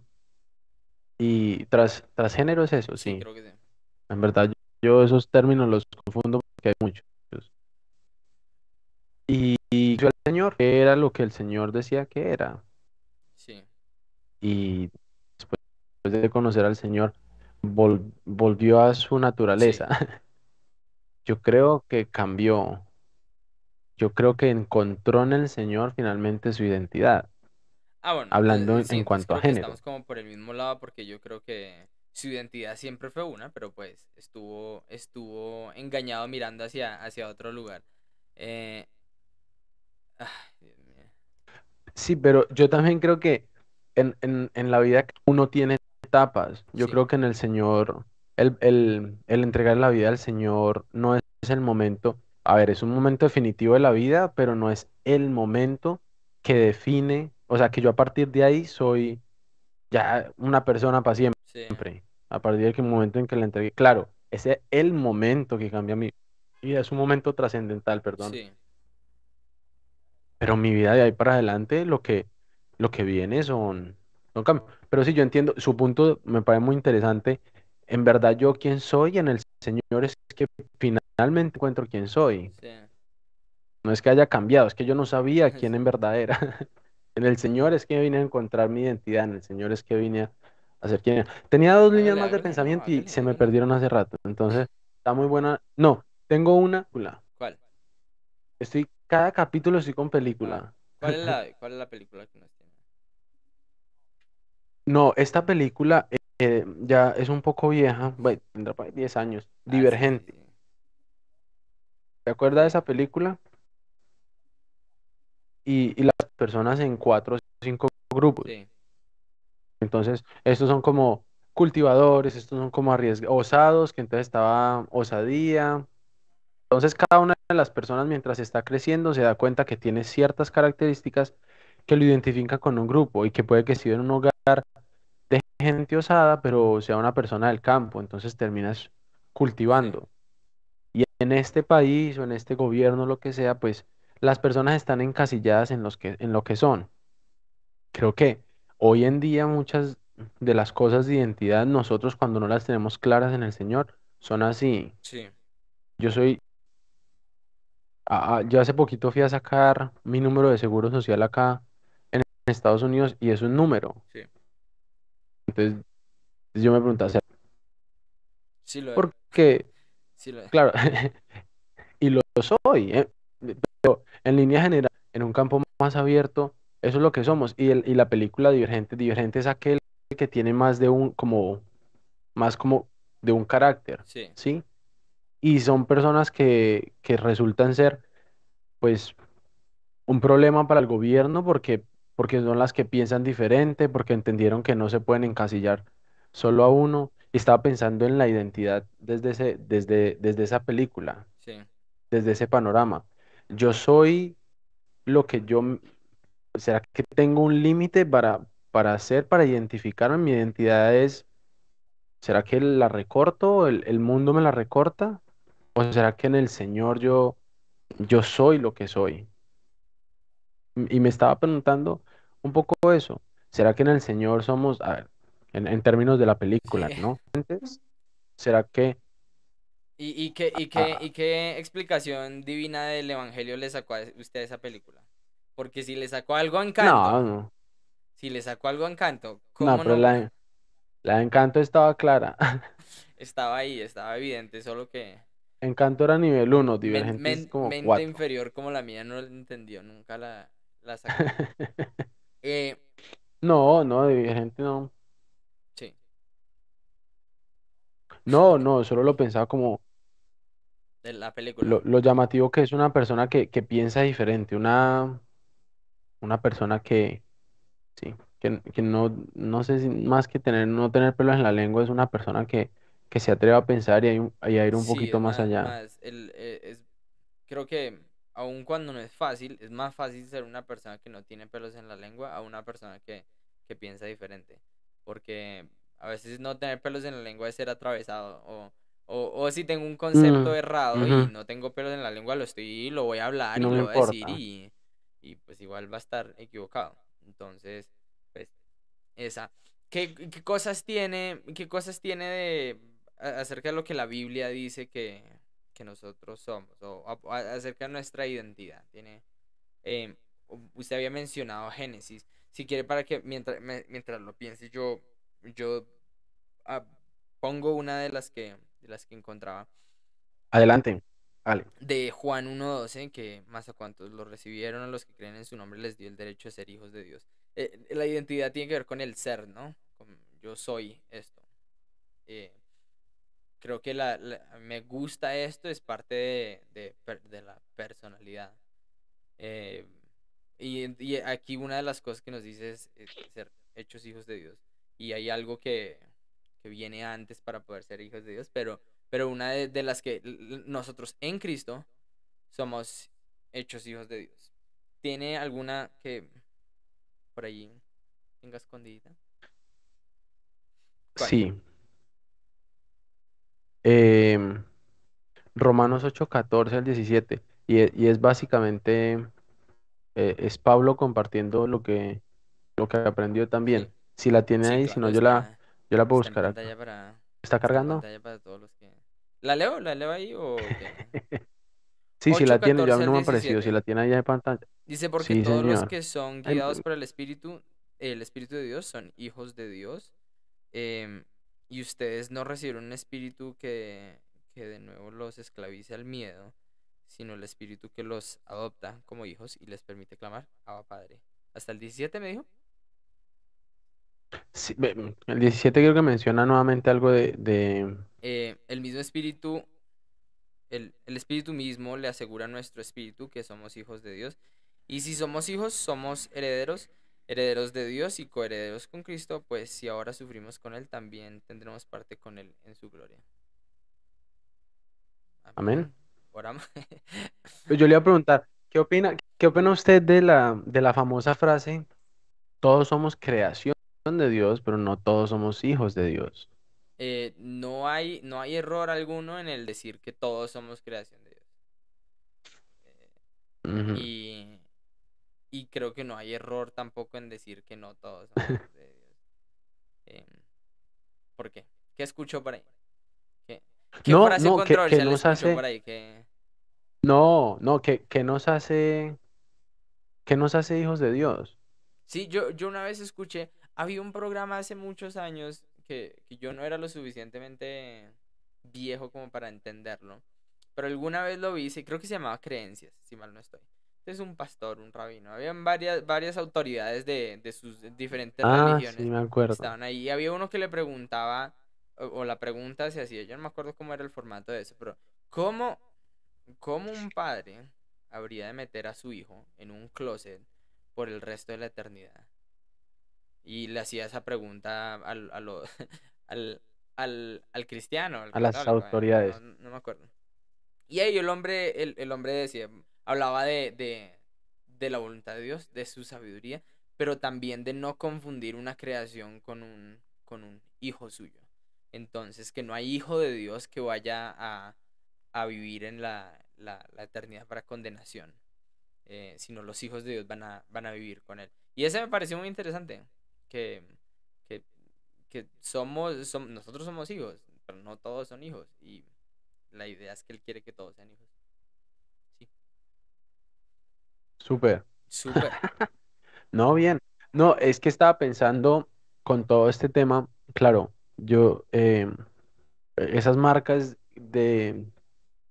Y tras, transgénero es eso, sí, sí. creo que sí. En verdad, yo, esos términos los confundo porque hay muchos. Y, y yo al Señor, que era lo que el Señor decía que era. Sí. Y después de conocer al Señor, vol- volvió a su Sí. naturaleza. Yo creo que cambió. Yo creo que encontró en el Señor finalmente su identidad, Ah, bueno, hablando entonces en, sí, en entonces cuanto a creo que género. estamos como por el mismo lado porque yo creo que su identidad siempre fue una, pero pues estuvo, estuvo engañado mirando hacia, hacia otro lugar. Eh, ay, Dios mío. Sí, pero yo también creo que en, en, en la vida uno tiene etapas. Yo Sí, creo que en el Señor, el, el, el entregar la vida al Señor no es el momento, a ver, es un momento definitivo de la vida, pero no es el momento que define, o sea, que yo a partir de ahí soy ya una persona para sí, siempre. A partir del momento en que la entregué, claro, ese es el momento que cambia mi vida, es un momento trascendental, perdón. sí, Pero mi vida de ahí para adelante, lo que, lo que viene son, son cambios. Pero sí, yo entiendo, su punto me parece muy interesante. En verdad, yo quién soy en el Señor es que finalmente encuentro quién soy. sí, No es que haya cambiado, es que yo no sabía quién en verdad era. En el Señor es que vine a encontrar mi identidad, en el Señor es que vine a ser quien era. Tenía dos líneas más de no, pensamiento y se me perdieron hace rato. Entonces, está muy buena. No, tengo una película. ¿Cuál? Estoy, cada capítulo estoy con Ah, película. ¿cuál es la, cuál es la película que tiene? No, esta película eh, ya es un poco vieja, bueno, tendrá por ahí 10 años. Ah, Divergente. sí. ¿Te acuerdas de esa película? Y, y las personas en cuatro o cinco grupos. sí, Entonces, estos son como cultivadores, estos son como arriesgados, osados, que entonces estaba osadía. Entonces, cada una de las personas mientras está creciendo se da cuenta que tiene ciertas características que lo identifican con un grupo y que puede que esté en un hogar de gente osada, pero sea una persona del campo, entonces terminas cultivando. Y en este país o en este gobierno, lo que sea, pues las personas están encasilladas en los que, en lo que son. Creo que hoy en día muchas de las cosas de identidad, nosotros cuando no las tenemos claras en el Señor, son así. sí, Yo soy, ah, yo hace poquito fui a sacar mi número de seguro social acá en Estados Unidos y es un número. sí. Entonces yo me preguntaba, ¿será Sí lo es. porque, Sí lo claro, y lo soy, ¿eh? Pero en línea general, en un campo más abierto, eso es lo que somos. Y, el, y la película Divergente, Divergente es aquel que tiene más de un, como, más como de un carácter, Sí, ¿sí? Y son personas que, que resultan ser, pues, un problema para el gobierno porque, porque son las que piensan diferente, porque entendieron que no se pueden encasillar solo a uno. Y estaba pensando en la identidad desde ese, desde, desde esa película, sí, desde ese panorama. Yo soy lo que yo, m- ¿será que tengo un límite para, para hacer, para identificarme? Mi identidad es, ¿será que la recorto? ¿El, el mundo me la recorta? ¿O será que en el Señor yo, yo soy lo que soy? Y me estaba preguntando un poco eso. ¿Será que en el Señor somos, a ver, en, en términos de la sí. película, ¿no? ¿será que... ¿Y, y qué, y qué, ah, y qué explicación divina del evangelio le sacó a usted a esa película? Porque si le sacó algo a no, Encanto, no, si le sacó algo a Encanto, no, ¿cómo pero no? la, la de Encanto estaba clara. Estaba ahí, estaba evidente, solo que Encanto era nivel uno men- Divergente es men- como mente 4. inferior como la mía no lo entendió, nunca la, la sacó. Eh, No, no, Divergente no. sí, No, no, solo lo pensaba como de la lo, película. lo llamativo que es una persona que, que piensa diferente, una, una persona que, sí, que, que no, no sé si más que tener, no tener pelos en la lengua, es una persona que, que se atreve a pensar y a, ir- y a ir un Sí, es poquito más más, allá. más el, eh, es, creo que aun cuando no es fácil, es más fácil ser una persona que no tiene pelos en la lengua a una persona que, que piensa diferente. Porque a veces no tener pelos en la lengua es ser atravesado. O, o, o si tengo un concepto Mm, errado y no tengo pelos en la lengua, lo estoy, lo voy a hablar y no lo voy a decir y, y pues igual va a estar equivocado. Entonces, pues esa. ¿Qué, qué cosas tiene, qué cosas tiene de acerca de lo que la Biblia dice que, que nosotros somos o a- a- acerca de nuestra identidad? Tiene, eh, u- usted había mencionado Génesis. Si quiere para que mientras me- mientras lo piense yo yo ah, pongo una de las que de las que encontraba Adelante. Vale. de Juan 1.12, que más a cuantos lo recibieron, a los que creen en su nombre, les dio el derecho de ser hijos de Dios. Eh, la identidad tiene que ver con el ser, ¿no? Con yo soy esto. Eh, creo que la, me gusta esto, es parte de, de, la personalidad. Eh, y, aquí una de las cosas que nos dice es, ser hechos hijos de Dios. Y hay algo que, que viene antes para poder ser hijos de Dios, pero, pero una de, las que nosotros en Cristo somos hechos hijos de Dios. ¿Tiene alguna que por allí tenga escondidita? ¿Cuál? Sí. Em, Romanos 8, 14 al 17. Y, e- y es básicamente, eh, es Pablo compartiendo lo que, lo que aprendió también. Sí, Si la tiene sí, ahí, si claro, no, yo la, está, yo la puedo está en buscar acá. pantalla para, ¿Está está en cargando? pantalla para todos los que... ¿La leo? ¿La leo ahí o qué? Sí, si 8, la tiene, yo a 14 mí al no me ha parecido. Si 17. la tiene ahí en pantalla. Dice, porque Sí, todos los señor. que son Ay, guiados por el Espíritu, el Espíritu de Dios, son hijos de Dios. em, y ustedes no recibieron un espíritu que, que de nuevo los esclavice al miedo, sino el espíritu que los adopta como hijos y les permite clamar, Abba Padre. Hasta el 17 me dijo. sí, ve, el 17 creo que menciona nuevamente algo de, de... Eh, el mismo espíritu, el, el espíritu mismo le asegura a nuestro espíritu que somos hijos de Dios. Y si somos hijos, somos herederos, herederos de Dios y coherederos con Cristo, pues si ahora sufrimos con Él, también tendremos parte con Él en su gloria. Amén. Pues yo le iba a preguntar, ¿qué opina, qué opina usted de la, de la famosa frase, todos somos creación de Dios, pero no todos somos hijos de Dios? Eh, no hay, no hay error alguno en el decir que todos somos creación de Dios. Eh, y, y creo que no hay error tampoco en decir que no todos somos hijos de Dios. Em, ¿por qué? ¿Qué escuchó por ahí? ¿Qué, qué No, frase no, que, nos escuchó por hace, ahí? ¿Qué- no, no, que, que nos hace, que nos hace hijos de Dios. Sí, yo, yo una vez escuché, había un programa hace muchos años que, que yo no era lo suficientemente viejo como para entenderlo, pero alguna vez lo vi, sí, creo que se llamaba Creencias, si mal no estoy. Es un pastor, un rabino, habían varias, varias autoridades de, de sus diferentes Ah, sí, religiones me acuerdo. estaban ahí. Y había uno que le preguntaba, o, o la pregunta se hacía, yo no me acuerdo cómo era el formato de eso, pero ¿cómo, cómo un padre habría de meter a su hijo en un closet por el resto de la eternidad? Y le hacía esa pregunta al, a lo- al, al, al cristiano, al A las eh, autoridades. no, no me acuerdo. Y ahí el hombre, el, el hombre decía, hablaba de, de, de la voluntad de Dios, de su sabiduría, pero también de no confundir una creación con un, con un hijo suyo. Entonces, que no hay hijo de Dios que vaya a, a vivir en la, la, eternidad para condenación, eh, sino los hijos de Dios van a, van a vivir con él. Y ese me pareció muy interesante, que, que, que somos, som- nosotros somos hijos, pero no todos son hijos. Y la idea es que él quiere que todos sean hijos. Sí, Súper. súper. No, bien. No, es que estaba pensando con todo este tema, claro, yo, eh, esas marcas de,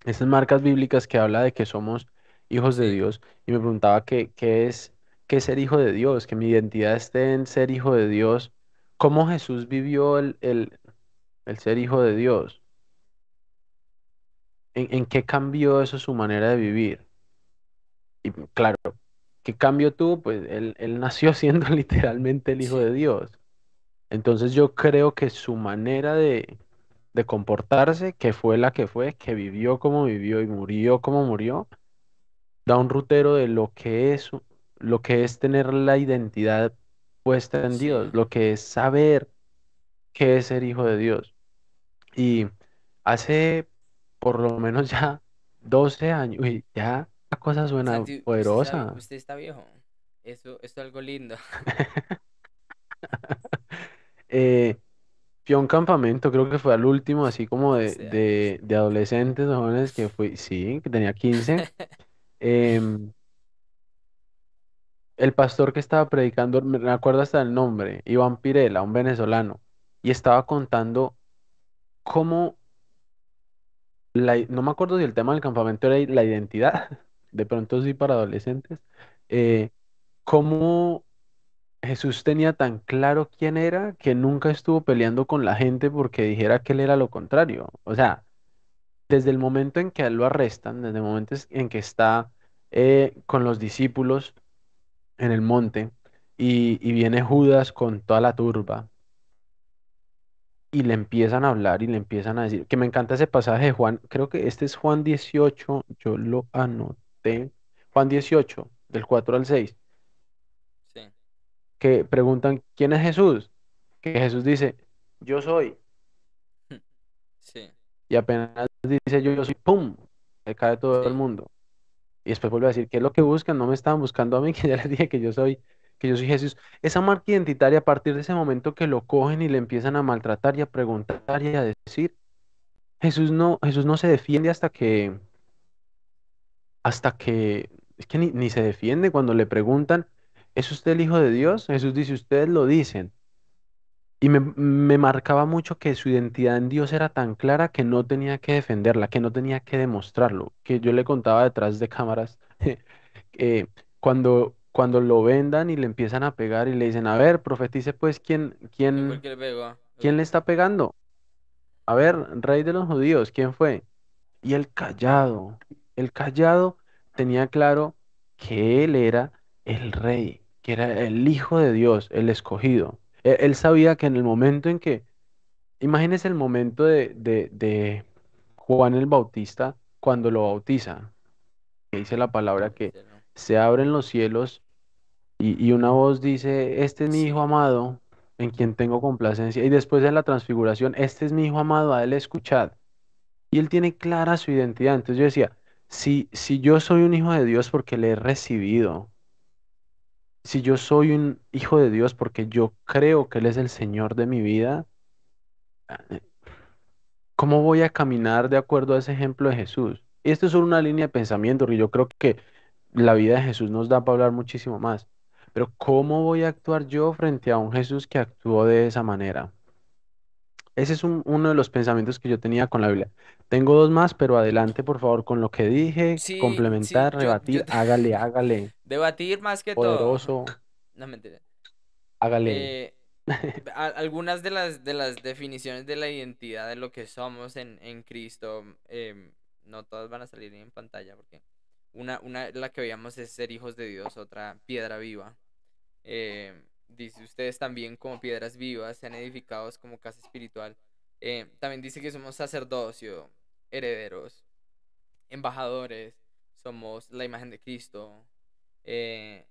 esas marcas bíblicas que habla de que somos hijos de Dios, y me preguntaba qué, qué es, qué es ser hijo de Dios, que mi identidad esté en ser hijo de Dios, cómo Jesús vivió el, el, el ser hijo de Dios, en, en qué cambió eso su manera de vivir. Y claro, ¿Qué cambio tuvo? Pues él, él nació siendo literalmente el Hijo Sí, de Dios. Entonces yo creo que su manera de, de comportarse, que fue la que fue, que vivió como vivió y murió como murió, da un rutero de lo que es, lo que es tener la identidad puesta en sí. Dios, lo que es saber qué es ser hijo de Dios. Y hace por lo menos ya 12 años, uy, ya la cosa suena Santi, poderosa. usted está viejo. Eso, esto es algo lindo. Eh, fui a un campamento, creo que fue al último, así como de, 12 años. de, de adolescentes o jóvenes que fui, sí, que tenía 15. Em, el pastor que estaba predicando, me acuerdo hasta el nombre, Iván Pirela, un venezolano, y estaba contando cómo, la, no me acuerdo si el tema del campamento era la identidad, de pronto sí para adolescentes, eh, cómo Jesús tenía tan claro quién era que nunca estuvo peleando con la gente porque dijera que él era lo contrario. O sea, desde el momento en que él lo arrestan, desde el momento en que está eh, con los discípulos en el monte y, y viene Judas con toda la turba y le empiezan a hablar y le empiezan a decir, que me encanta ese pasaje de Juan, creo que este es Juan 18, yo lo anoté, Juan 18, del 4 al 6, Sí, que preguntan, ¿quién es Jesús? Que Jesús dice, yo soy. sí, Y apenas dice yo, yo soy, ¡pum! Se cae todo el mundo. Y después vuelve a decir, ¿qué es lo que buscan? No me estaban buscando a mí, que ya les dije que yo soy, que yo soy Jesús. Esa marca identitaria, a partir de ese momento que lo cogen y le empiezan a maltratar y a preguntar y a decir, Jesús no, Jesús no se defiende hasta que, hasta que, es que ni, ni se defiende cuando le preguntan, ¿es usted el Hijo de Dios? Jesús dice, ustedes lo dicen. Y me, me marcaba mucho que su identidad en Dios era tan clara que no tenía que defenderla, que no tenía que demostrarlo, que yo le contaba detrás de cámaras, eh, cuando, cuando lo vendan y le empiezan a pegar y le dicen, a ver, profetice pues quién, ¿Quién quién, le está pegando. A ver, rey de los judíos, ¿quién fue? Y el callado, el callado tenía claro que él era el rey, que era el hijo de Dios, el escogido. Él, él sabía que en el momento en que, imagínese el momento de, de, de Juan el Bautista cuando lo bautiza, que dice la palabra que se abren los cielos y, y una voz dice, este es mi hijo amado, en quien tengo complacencia. Y después de la transfiguración, este es mi hijo amado, a él escuchad. Y él tiene clara su identidad. Entonces yo decía, si, si yo soy un hijo de Dios porque le he recibido, si yo soy un hijo de Dios porque yo creo que Él es el Señor de mi vida, eh, ¿cómo voy a caminar de acuerdo a ese ejemplo de Jesús? Y esto es solo una línea de pensamiento, porque yo creo que la vida de Jesús nos da para hablar muchísimo más. Pero ¿cómo voy a actuar yo frente a un Jesús que actuó de esa manera? Ese es un- uno de los pensamientos que yo tenía con la Biblia. Tengo dos más, pero adelante, por favor, con lo que dije, sí, sí, complementar, yo, rebatir, hágale, hágale, debatir más que todo. poderoso, No, mentira. hágale. Eh, a- algunas de las, de las definiciones de la identidad de lo que somos en, en Cristo, em, no todas van a salir en pantalla, porque una, una, la que veíamos es ser hijos de Dios, otra piedra viva. Eh, dice, ustedes también como piedras vivas, sean edificados como casa espiritual. Eh, también dice que somos sacerdocio, herederos, embajadores, somos la imagen de Cristo. eh,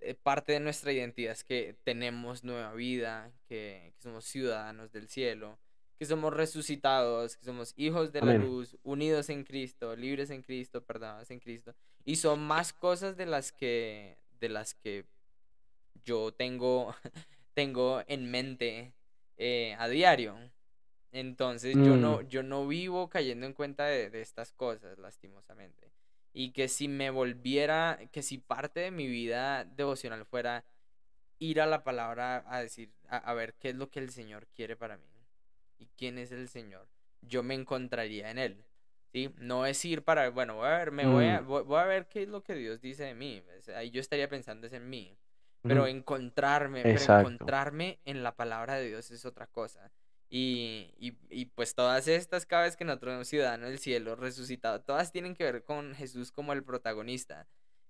eh, parte de nuestra identidad es que tenemos nueva vida, que, que somos ciudadanos del cielo, que somos resucitados, que somos hijos de la luz, unidos en Cristo, libres en Cristo, perdonados en Cristo. Y son más cosas de las que, de las que yo tengo, tengo en mente eh, a diario. Entonces yo no, Mm, yo no vivo cayendo en cuenta de, de estas cosas, lastimosamente. Y que si me volviera, que si parte de mi vida devocional fuera ir a la palabra a decir, a, a ver qué es lo que el Señor quiere para mí y quién es el Señor, yo me encontraría en Él. ¿Sí? No es ir para, bueno, voy a ver, me voy a, mm, voy, voy a ver qué es lo que Dios dice de mí. Ahí yo estaría pensando es en mí. Pero encontrarme, pero encontrarme en la palabra de Dios es otra cosa. Y, y, y pues todas estas, cada vez que nosotros ciudadano del cielo resucitado, todas tienen que ver con Jesús como el protagonista.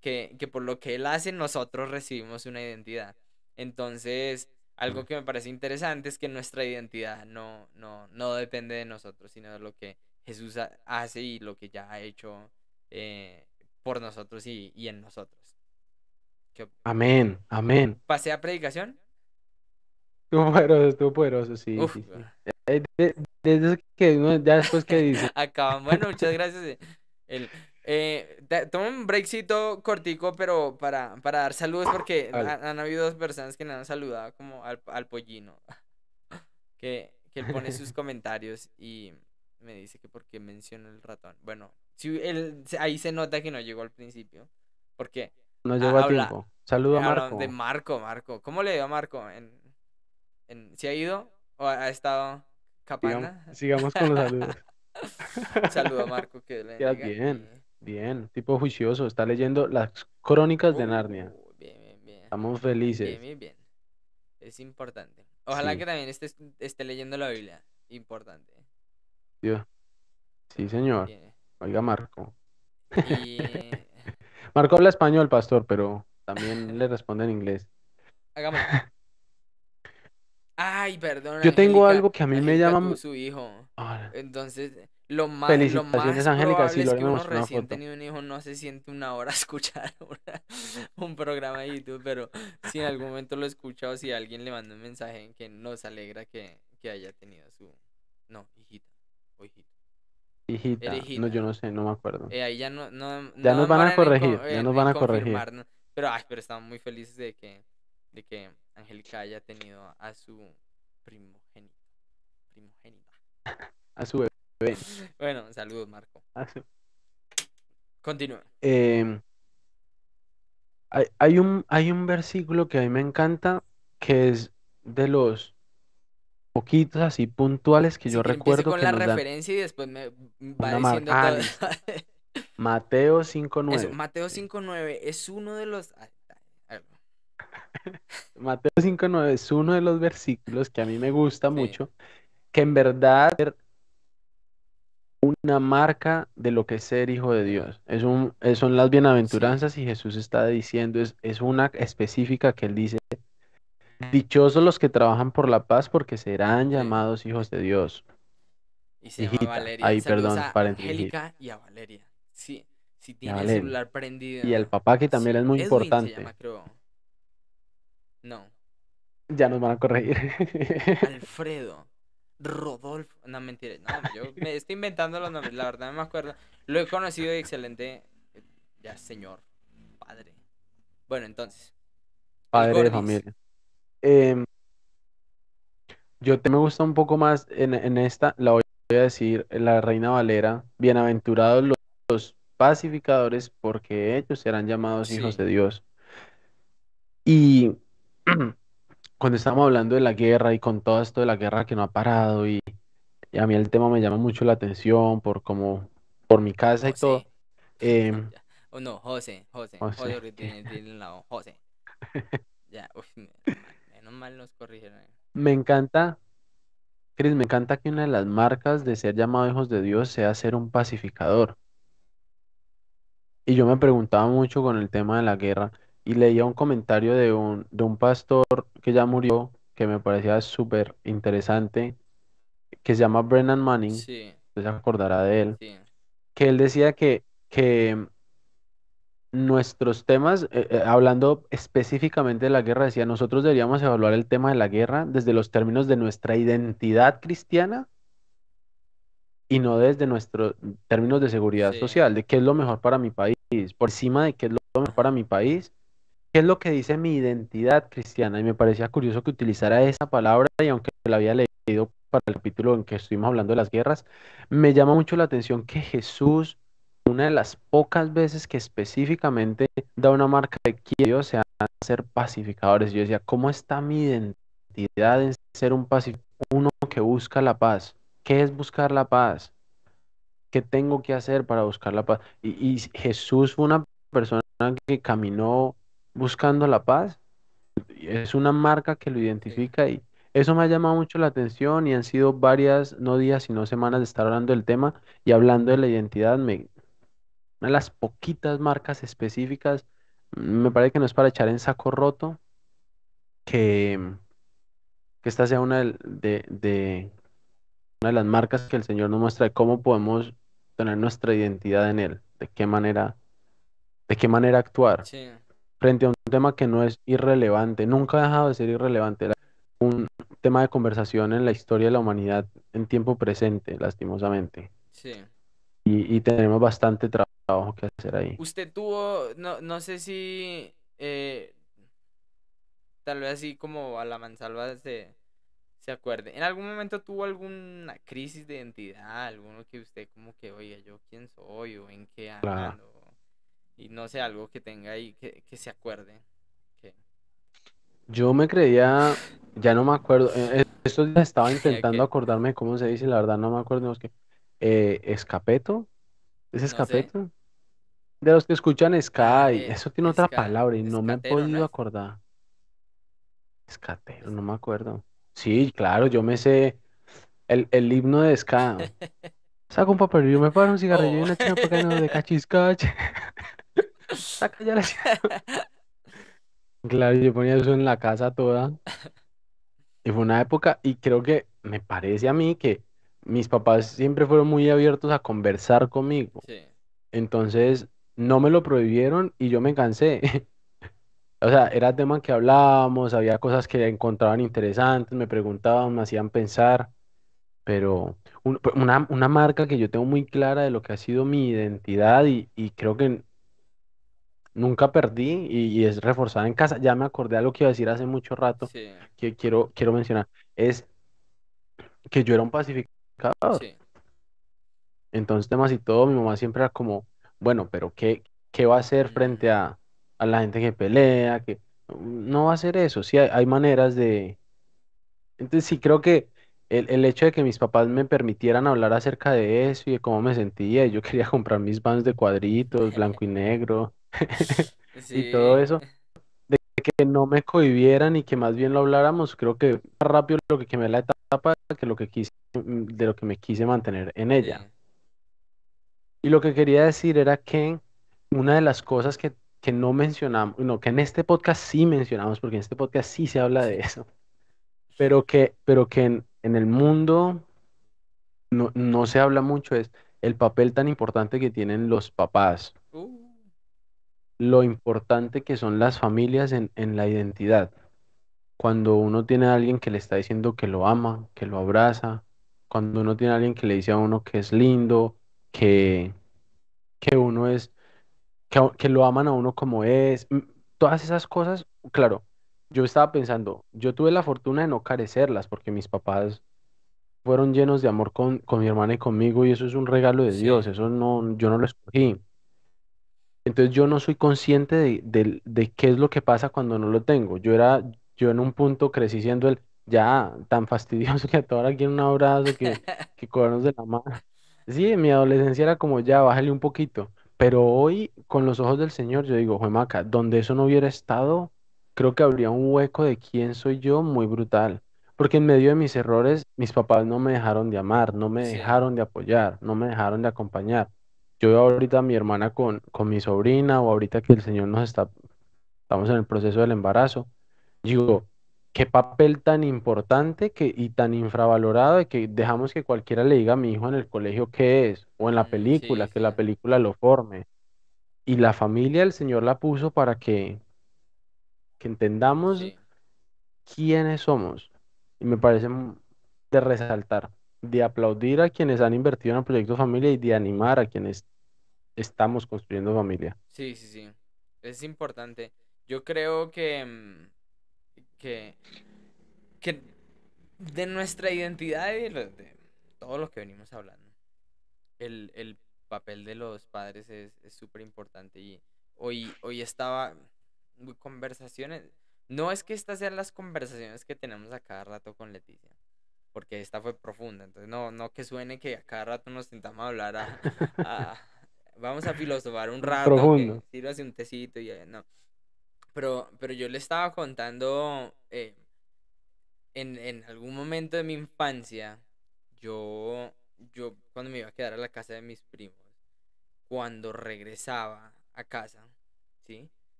que, que por lo que él hace nosotros recibimos una identidad. Entonces, algo que me parece interesante es que nuestra identidad no, no, no depende de nosotros, sino de lo que Jesús hace y lo que ya ha hecho eh, por nosotros y, y en nosotros. Amén, amén. ¿Pasé a predicación? Estuvo poderoso, estuvo poderoso, sí. sí, sí. Eh, desde que ya después que dice. Acaban. Bueno, muchas gracias. El, eh, un breakcito cortico, pero para, para dar saludos, porque han, habido dos personas que me han saludado como al, al pollino. que, que él pone sus comentarios y me dice que porque menciona el ratón. Bueno, si él, ahí se nota que no llegó al principio. Porque no llegó a tiempo. Saludo a Marco. De Marco, Marco. ¿Cómo le dio a Marco? ¿En, en, ¿Se ha ido o ha estado capana? Sigamos, con los saludos. Saludo a Marco que le bien. Bien, tipo juicioso, está leyendo las crónicas de Narnia. Uh, bien, bien, bien. Estamos felices. Bien, bien, bien. Es importante. Ojalá que también esté, esté leyendo la Biblia. Importante. Dios. Sí, señor. Oiga, Marco. Y... Marco habla español, pastor, pero también le responde en inglés. Hagámoslo. Ay, perdón. Yo tengo algo que a mí me llama. Su hijo. Entonces, lo más, lo más probable es que uno recién tenido un hijo no se siente una hora a escuchar un programa de YouTube, pero si en algún momento lo escucha o si alguien le manda un mensaje en que nos alegra que, que haya tenido su... No, hijita o hijito. Hijita. No, yo no sé, no me acuerdo. Eh, ahí ya no, no, ya nos van a corregir, ya nos van a corregir. Pero, ay, pero estamos muy felices de que, de que Angélica haya tenido a su primogénito. Primogénita. A su bueno, saludos, Marco. Ah, Continúa. Em, hay, un, hay un versículo que a mí me encanta, que es de los poquitos así puntuales que yo recuerdo con que la referencia y después me va diciendo todo. Mateo 5.9. Mateo 5.9 es uno de los... Mateo 5.9 es uno de los versículos que a mí me gusta mucho, que en verdad una marca de lo que es ser hijo de Dios. Es un, son las bienaventuranzas y Jesús está diciendo, es, es una específica que él dice, dichosos los que trabajan por la paz porque serán llamados hijos de Dios. Y se llama Valeria. Ahí, perdón, para Angélica y a Valeria. Sí, si tiene el celular prendido. Y el papá que también es muy importante. No. Ya nos van a corregir. Alfredo. Rodolfo. No, mentira. No, yo me estoy inventando los nombres. La verdad no me acuerdo. Lo he conocido y excelente. Ya, señor. Padre. Bueno, entonces. Padre de familia. Em, yo te me gusta un poco más en, esta. La voy a decir. La Reina Valera. Bienaventurados los, pacificadores porque ellos serán llamados hijos de Dios. Y cuando estamos hablando de la guerra y con todo esto de la guerra que no ha parado y, a mí el tema me llama mucho la atención por como por mi casa y todo. Eh, oh, no, José, José, José, José, tiene, lado, José. Ya, menos mal nos corrigieron. Me encanta, Cris, me encanta que una de las marcas de ser llamado hijos de Dios sea ser un pacificador. Y yo me preguntaba mucho con el tema de la guerra y leía un comentario de un, de un pastor que ya murió, que me parecía súper interesante, que se llama Brennan Manning, sí. se acordará de él, que él decía que, que nuestros temas, eh, eh, hablando específicamente de la guerra, decía, nosotros deberíamos evaluar el tema de la guerra desde los términos de nuestra identidad cristiana y no desde nuestros términos de seguridad social, de qué es lo mejor para mi país, por encima de qué es lo mejor para mi país, ¿Qué es lo que dice mi identidad cristiana? Y me parecía curioso que utilizara esa palabra y aunque la había leído para el capítulo en que estuvimos hablando de las guerras, me llama mucho la atención que Jesús, una de las pocas veces que específicamente da una marca de que Dios sea ser pacificadores. Yo decía, ¿cómo está mi identidad en ser un? Uno que busca la paz. ¿Qué es buscar la paz? ¿Qué tengo que hacer para buscar la paz? Y, y Jesús fue una persona que caminó buscando la paz. Es una marca que lo identifica y eso me ha llamado mucho la atención y han sido varias, no días, sino semanas de estar hablando del tema y hablando de la identidad. Me, una de las poquitas marcas específicas, me parece que no es para echar en saco roto, que, que esta sea una de, de, una de las marcas que el Señor nos muestra de cómo podemos tener nuestra identidad en Él, de qué manera, de qué manera actuar Sí, frente a un tema que no es irrelevante, nunca ha dejado de ser irrelevante, era un tema de conversación en la historia de la humanidad en tiempo presente, lastimosamente, sí. y, y tenemos bastante tra- trabajo que hacer ahí. Usted tuvo, no, no sé si eh, tal vez así como a la mansalva se, se acuerde. ¿En algún momento tuvo alguna crisis de identidad? ¿Alguno que usted como que, oye, yo quién soy o en qué Claro. Y no sé, algo que tenga ahí que, que se acuerde. Yo me creía, ya no me acuerdo, eh, eh, estos días estaba intentando que- acordarme de cómo se dice, la verdad no me acuerdo, no, es que, eh, escapeto, ¿es No sé. escapeto? De los que escuchan Ah, Sky, eh, eso tiene otra palabra y no me he escatero, ¿no podido acordar. Escatero, no me acuerdo. Sí, claro, yo me sé el, el himno de Ska. Saca un papelillo, me paro un cigarrillo y Oh. una china para acá, no, de cachiscache. Saca ya la Claro, yo ponía eso en la casa toda. Y fue una época, y creo que me parece a mí que mis papás siempre fueron muy abiertos a conversar conmigo. Sí, Entonces, no me lo prohibieron y yo me cansé. O sea, era tema que hablábamos, había cosas que encontraban interesantes, me preguntaban, me hacían pensar, pero un- una, una marca que yo tengo muy clara de lo que ha sido mi identidad y, y creo que nunca perdí y, y es reforzada en casa. Ya me acordé de algo que iba a decir hace mucho rato sí, que quiero, quiero mencionar, es que yo era un pacificador. sí, Entonces, temas y todo, mi mamá siempre era como, bueno, pero ¿qué, qué va a hacer frente Mm. a, a la gente que pelea? Que no va a hacer eso. Sí, hay, hay maneras de... Entonces, sí, creo que el, el hecho de que mis papás me permitieran hablar acerca de eso y de cómo me sentía, y yo quería comprar mis vans de cuadritos, blanco y negro, y todo eso, de que no me cohibieran y que más bien lo habláramos, creo que más rápido lo que quemé la etapa que lo que quise, de lo que me quise mantener en ella. sí, Y lo que quería decir era que una de las cosas que, que no mencionamos, no, que en este podcast sí mencionamos, porque en este podcast sí se habla de eso, pero que, pero que en, en el mundo no, no se habla mucho, es el papel tan importante que tienen los papás, lo importante que son las familias en, en la identidad. Cuando uno tiene a alguien que le está diciendo que lo ama, que lo abraza, cuando uno tiene a alguien que le dice a uno que es lindo, que, que uno es que, lo aman a uno como es, todas esas cosas, claro, yo estaba pensando, yo tuve la fortuna de no carecerlas porque mis papás fueron llenos de amor con, con mi hermana y conmigo y eso es un regalo de Sí. Dios, eso no, yo no lo escogí. Entonces yo no soy consciente de, de qué es lo que pasa cuando no lo tengo. Yo era, yo en un punto crecí siendo el ya tan fastidioso que a toda hora un abrazo, que, que cogernos de la mano. Sí, en mi adolescencia era como ya, bájale un poquito. Pero hoy, con los ojos del Señor, yo digo, Juemaca, donde eso no hubiera estado, creo que habría un hueco de quién soy yo muy brutal. Porque en medio de mis errores, mis papás no me dejaron de amar, no me Sí. dejaron de apoyar, no me dejaron de acompañar. Yo veo ahorita a mi hermana con, con mi sobrina o ahorita que el Señor nos está, estamos en el proceso del embarazo. Digo, qué papel tan importante que, y tan infravalorado de que dejamos que cualquiera le diga a mi hijo en el colegio qué es o en la Mm, película, sí, que la sí. película lo forme. Y la familia el Señor la puso para que, que entendamos Sí. quiénes somos. Y me parece de resaltar, de aplaudir a quienes han invertido en el proyecto familia y de animar a quienes estamos construyendo familia. Sí, sí, sí. Es importante. Yo creo que, mm, que, que de nuestra identidad y de, de todo lo que venimos hablando, el, el papel de los padres es es súper importante. Y hoy, hoy estaba conversaciones. No es que estas sean las conversaciones que tenemos a cada rato con Leticia, porque esta fue profunda. Entonces, no, no que suene que a cada rato nos sentamos a hablar a, a- vamos a filosofar un rato, Profundo. que sírvase un tecito y no. Pero, pero yo le estaba contando eh, en, en algún momento de mi infancia, yo, yo cuando me iba a quedar a la casa de mis primos, cuando regresaba a casa, ¿sí?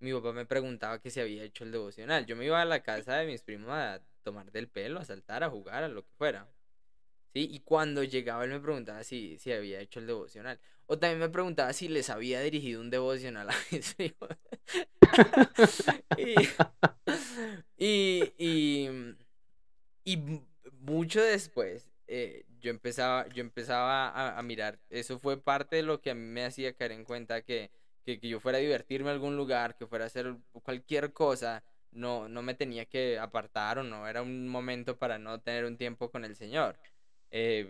Mi papá me preguntaba que si había hecho el devocional. Yo me iba a la casa de mis primos a tomar del pelo, a saltar, a jugar, a lo que fuera. ¿Sí? Y cuando llegaba él me preguntaba si, si había hecho el devocional. O también me preguntaba si les había dirigido un devocional a mis primos. y, y, y, mucho después, eh, yo empezaba, yo empezaba a, mirar. Eso fue parte de lo que a mí me hacía caer en cuenta que, que, que yo fuera a divertirme a algún lugar, que fuera a hacer cualquier cosa. No, no me tenía que apartar o no era un momento para no tener un tiempo con el Señor. Eh,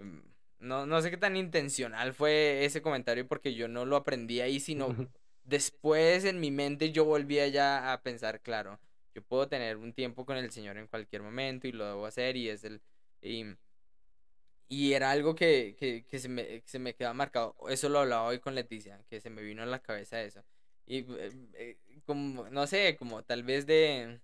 no, no sé qué tan intencional fue ese comentario porque yo no lo aprendí ahí, sino después en mi mente yo volvía ya a pensar, claro, yo puedo tener un tiempo con el Señor en cualquier momento y lo debo hacer y es el... Y, y era algo que, que, que se, me, se me quedaba marcado. Eso lo hablaba hoy con Leticia, que se me vino a la cabeza eso. Y eh, eh, como, no sé, como tal vez de,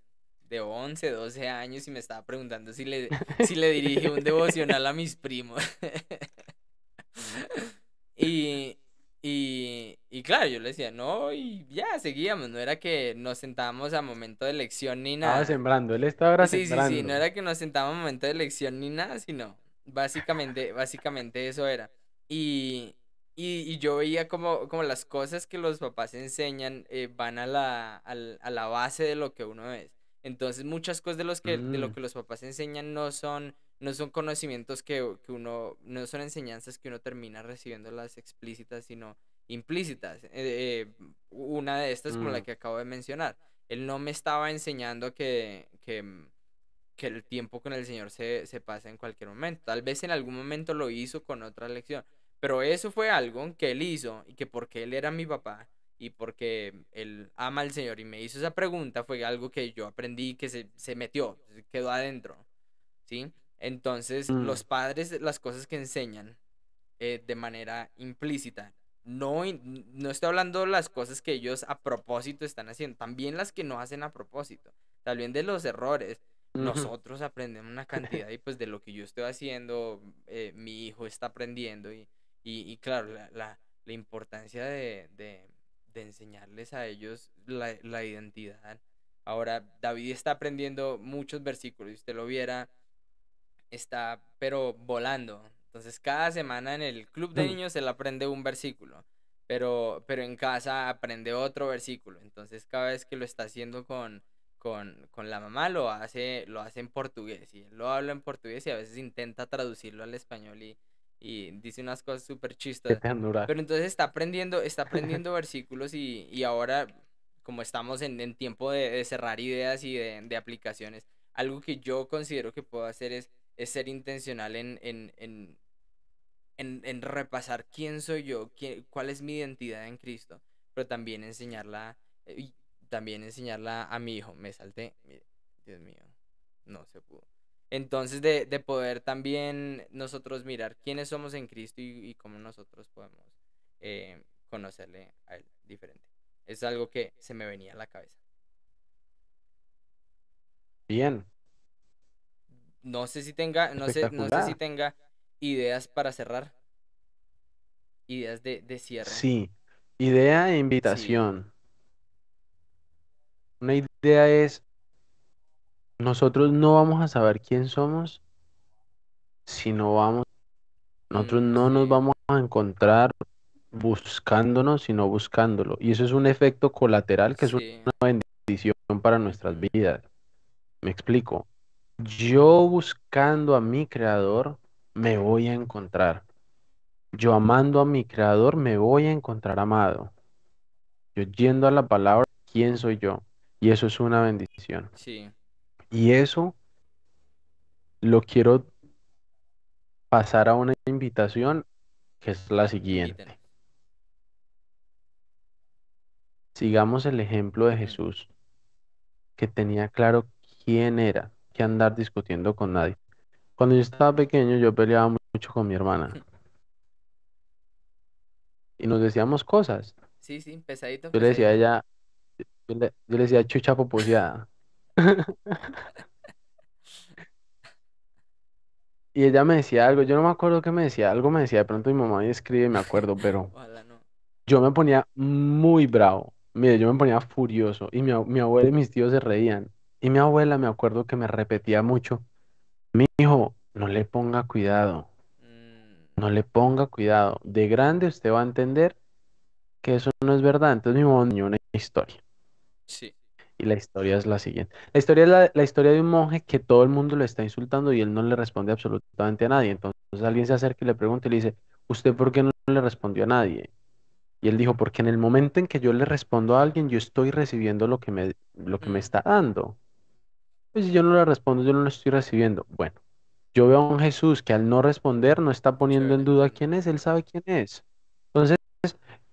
de 11, 12 años y me estaba preguntando si le, si le dirige un devocional a mis primos. y, y, y claro, yo le decía, no, y ya, seguíamos, no era que nos sentábamos a momento de lección ni nada. Estaba sembrando, él estaba sí, sembrando. Sí, sí, no era que nos sentábamos a momento de lección ni nada, sino básicamente, básicamente eso era. Y, y, y, yo veía como, como las cosas que los papás enseñan eh, van a la, a, a la base de lo que uno es. Entonces muchas cosas de, los que, de lo Mm, que los papás enseñan no son, no son conocimientos que, que uno, no son enseñanzas que uno termina recibiendo las explícitas, sino implícitas. Eh, eh, una de estas como la mm, que acabo de mencionar. Él no me estaba enseñando que, que, mm, que el tiempo con el Señor se, se pasa en cualquier momento. Tal vez en algún momento lo hizo con otra lección, pero eso fue algo que él hizo y que porque él era mi papá y porque él ama al Señor y me hizo esa pregunta fue algo que yo aprendí que se, se metió, quedó adentro, ¿sí? Entonces mm, los padres, las cosas que enseñan eh, de manera implícita, no, no estoy hablando de las cosas que ellos a propósito están haciendo, también las que no hacen a propósito, también de los errores. Nosotros aprendemos una cantidad y pues de lo que yo estoy haciendo, eh, mi hijo está aprendiendo y, y, y claro, la, la, la importancia de, de, de enseñarles a ellos la, la identidad. Ahora, David está aprendiendo muchos versículos, si usted lo viera, está pero volando. Entonces, cada semana en el club de niños él aprende un versículo, pero, pero en casa aprende otro versículo. Entonces, cada vez que lo está haciendo con, con, con la mamá, lo hace, lo hace en portugués. Y él lo habla en portugués y a veces intenta traducirlo al español y, y dice unas cosas súper ternura. Pero entonces está aprendiendo, está aprendiendo versículos y, y ahora, como estamos en, en tiempo de, de cerrar ideas y de, de aplicaciones, algo que yo considero que puedo hacer es, es ser intencional en, en, en, en, repasar quién soy yo, quién, cuál es mi identidad en Cristo, pero también enseñarla, eh, y también enseñarla a mi hijo. Me salté, Dios mío, no se pudo. Entonces, de, de poder también nosotros mirar quiénes somos en Cristo y, y cómo nosotros podemos eh, conocerle a Él diferente. Es algo que se me venía a la cabeza. Bien, No sé si tenga, no sé, no sé si tenga ideas para cerrar, ideas de, de cierre. Sí, idea e Sí, invitación. Una idea es, nosotros no vamos a saber quién somos si no vamos, nosotros mm, no nos vamos a encontrar buscándonos, sino buscándolo. Y eso es un efecto colateral que es una bendición para nuestras vidas. Me explico. Yo buscando a mi creador, me voy a encontrar. Yo amando a mi creador, me voy a encontrar amado. Yo yendo a la palabra, ¿quién soy yo? Y eso es una bendición. sí, Y eso lo quiero pasar a una invitación que es la siguiente. Sigamos el ejemplo de Jesús, que tenía claro quién era, que andar discutiendo con nadie. Cuando yo estaba pequeño, yo peleaba mucho con mi hermana y nos decíamos cosas. Sí, sí, pesadito, Yo le decía a ella, yo le, yo le decía chucha poposeada. Y ella me decía algo, yo no me acuerdo qué me decía, algo me decía, de pronto mi mamá me escribe, me acuerdo, pero, Ojalá no. yo me ponía muy bravo. Mire, yo me ponía furioso y mi, ab- mi abuela y mis tíos se reían. Y mi abuela me acuerdo que me repetía mucho, mi hijo, no le ponga cuidado, Mm, no le ponga cuidado. De grande usted va a entender que eso no es verdad. Entonces mi mamá me enseñó una historia. sí. Y la historia es la siguiente. La historia es la, la historia de un monje que todo el mundo le está insultando y él no le responde absolutamente a nadie. Entonces alguien se acerca y le pregunta y le dice, ¿usted por qué no le respondió a nadie? Y él dijo, porque en el momento en que yo le respondo a alguien, yo estoy recibiendo lo que me, lo que me Mm, está dando. Pues si yo no le respondo, yo no lo estoy recibiendo. Bueno, yo veo a un Jesús que al no responder no está poniendo en duda quién es, él sabe quién es. Entonces,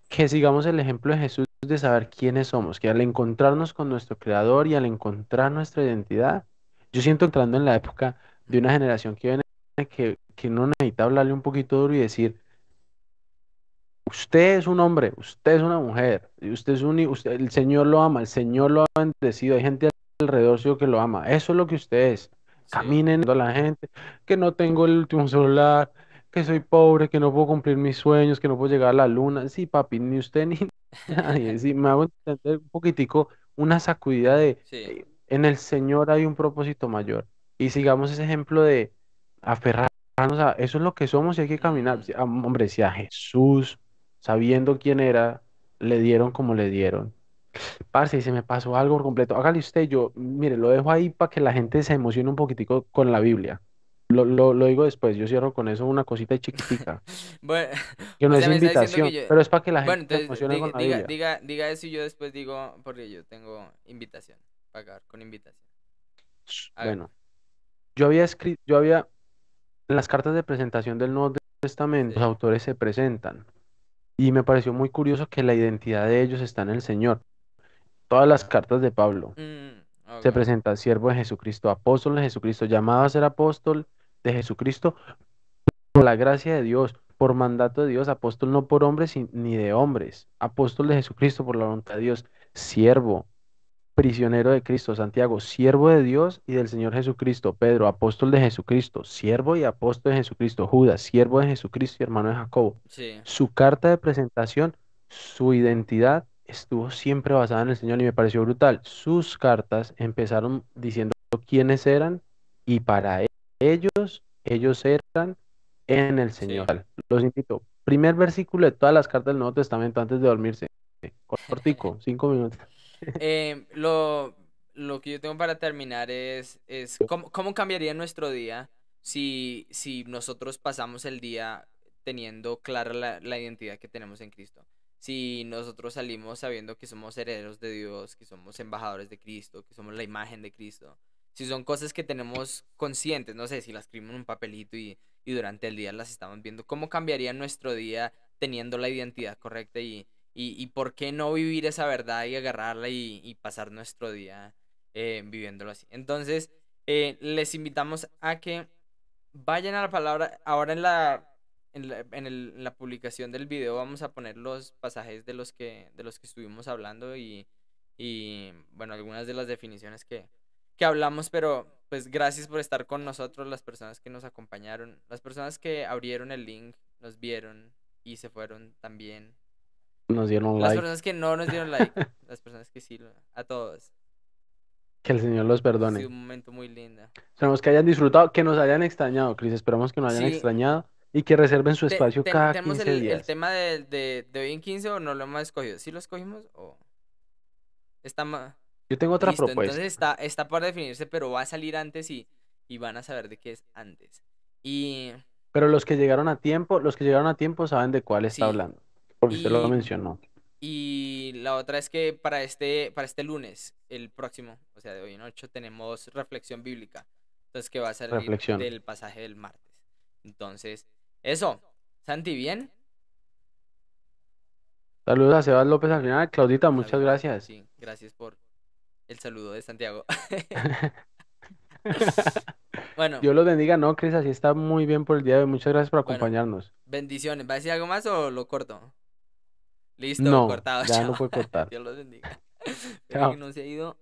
que sigamos el ejemplo de Jesús de saber quiénes somos, que al encontrarnos con nuestro Creador y al encontrar nuestra identidad, yo siento entrando en la época de una generación que viene que, que uno necesita hablarle un poquito duro y decir, usted es un hombre, usted es una mujer, usted es un, usted, el Señor lo ama, el Señor lo ha bendecido, hay gente alrededor suyo que lo ama, eso es lo que usted es. Sí. Caminen a la gente, que no tengo el último celular, que soy pobre, que no puedo cumplir mis sueños, que no puedo llegar a la luna. Sí, papi, ni usted ni nadie. Sí, me hago entender un poquitico una sacudida de Sí. eh, en el Señor hay un propósito mayor. Y sigamos ese ejemplo de aferrarnos a eso es lo que somos y hay que caminar. Hombre, si a Jesús, sabiendo quién era, le dieron como le dieron. Parce, y se me pasó algo por completo. Hágale usted, yo, mire, lo dejo ahí para que la gente se emocione un poquitico con la Biblia. Lo, lo, lo digo después, yo cierro con eso una cosita chiquitica, Bueno, que no o es sea, me está diciendo que invitación, yo... pero es para que la Bueno, gente se entonces emocione diga, con la diga, Biblia. diga, diga eso y yo después digo, porque yo tengo invitación, pagar con invitación. Bueno, yo había escrito, yo había, en las cartas de presentación del Nuevo Testamento, los Sí. autores se presentan. Y me pareció muy curioso que la identidad de ellos está en el Señor. Todas las cartas de Pablo Mm, se ok. presenta siervo de Jesucristo, apóstol de Jesucristo, llamado a ser apóstol de Jesucristo por la gracia de Dios, por mandato de Dios, apóstol no por hombres ni de hombres, apóstol de Jesucristo por la voluntad de Dios, siervo, prisionero de Cristo, Santiago, siervo de Dios y del Señor Jesucristo, Pedro, apóstol de Jesucristo, siervo y apóstol de Jesucristo, Judas, siervo de Jesucristo y hermano de Jacobo. Sí. Su carta de presentación, su identidad estuvo siempre basada en el Señor y me pareció brutal. Sus cartas empezaron diciendo quiénes eran y para e- ellos, ellos eran en el Sí. Señor. Los invito. Primer versículo de todas las cartas del Nuevo Testamento antes de dormirse. Cortico, cinco minutos. Em, lo, lo que yo tengo para terminar es, es cómo, cómo cambiaría nuestro día si, si nosotros pasamos el día teniendo clara la, la identidad que tenemos en Cristo. Si nosotros salimos sabiendo que somos herederos de Dios, que somos embajadores de Cristo, que somos la imagen de Cristo. Si son cosas que tenemos conscientes, no sé, si las escribimos en un papelito y, y durante el día las estamos viendo, ¿cómo cambiaría nuestro día teniendo la identidad correcta y, y, y por qué no vivir esa verdad y agarrarla y, pasar nuestro día eh, viviéndolo así. Entonces, eh, les invitamos a que vayan a la palabra. Ahora en la, en la, el- en la publicación del video vamos a poner los pasajes de los que, de los que estuvimos hablando y, y bueno, algunas de las definiciones que, que hablamos, pero pues gracias por estar con nosotros, las personas que nos acompañaron, las personas que abrieron el link, nos vieron y se fueron también. Nos dieron Las like. personas que no nos dieron like, las personas que sí, a todos. Que el Señor los perdone. un momento muy lindo. Esperamos que hayan disfrutado, que nos hayan extrañado, Cris. Esperamos que nos hayan Sí. extrañado y que reserven su Te- espacio ten- cada ¿Tenemos 15 el, el días. tema de, de, de hoy en 15 o no lo hemos escogido? ¿Sí lo escogimos o...? Está ma- Yo tengo otra Listo, propuesta. entonces está, está por definirse, pero va a salir antes y, y van a saber de qué es antes. Y, Pero los que llegaron a tiempo, los que llegaron a tiempo saben de cuál está Sí. hablando. Porque usted lo mencionó. y la otra es que para este, para este lunes, el próximo, o sea, de hoy en 8, tenemos reflexión bíblica. Entonces, que va a salir Reflexión. del pasaje del martes. Entonces, eso. Santi, ¿bien? Saludos a Sebas López al final. Claudita, muchas gracias. Sí, gracias por el saludo de Santiago. bueno, Dios los bendiga. No, Cris, así está muy bien por el día de hoy. Muchas gracias por Bueno. acompañarnos. bendiciones. ¿Va a decir algo más o lo corto? Listo, No, cortado. ya no puede cortar. Dios los bendiga. Chao. que no se ha ido.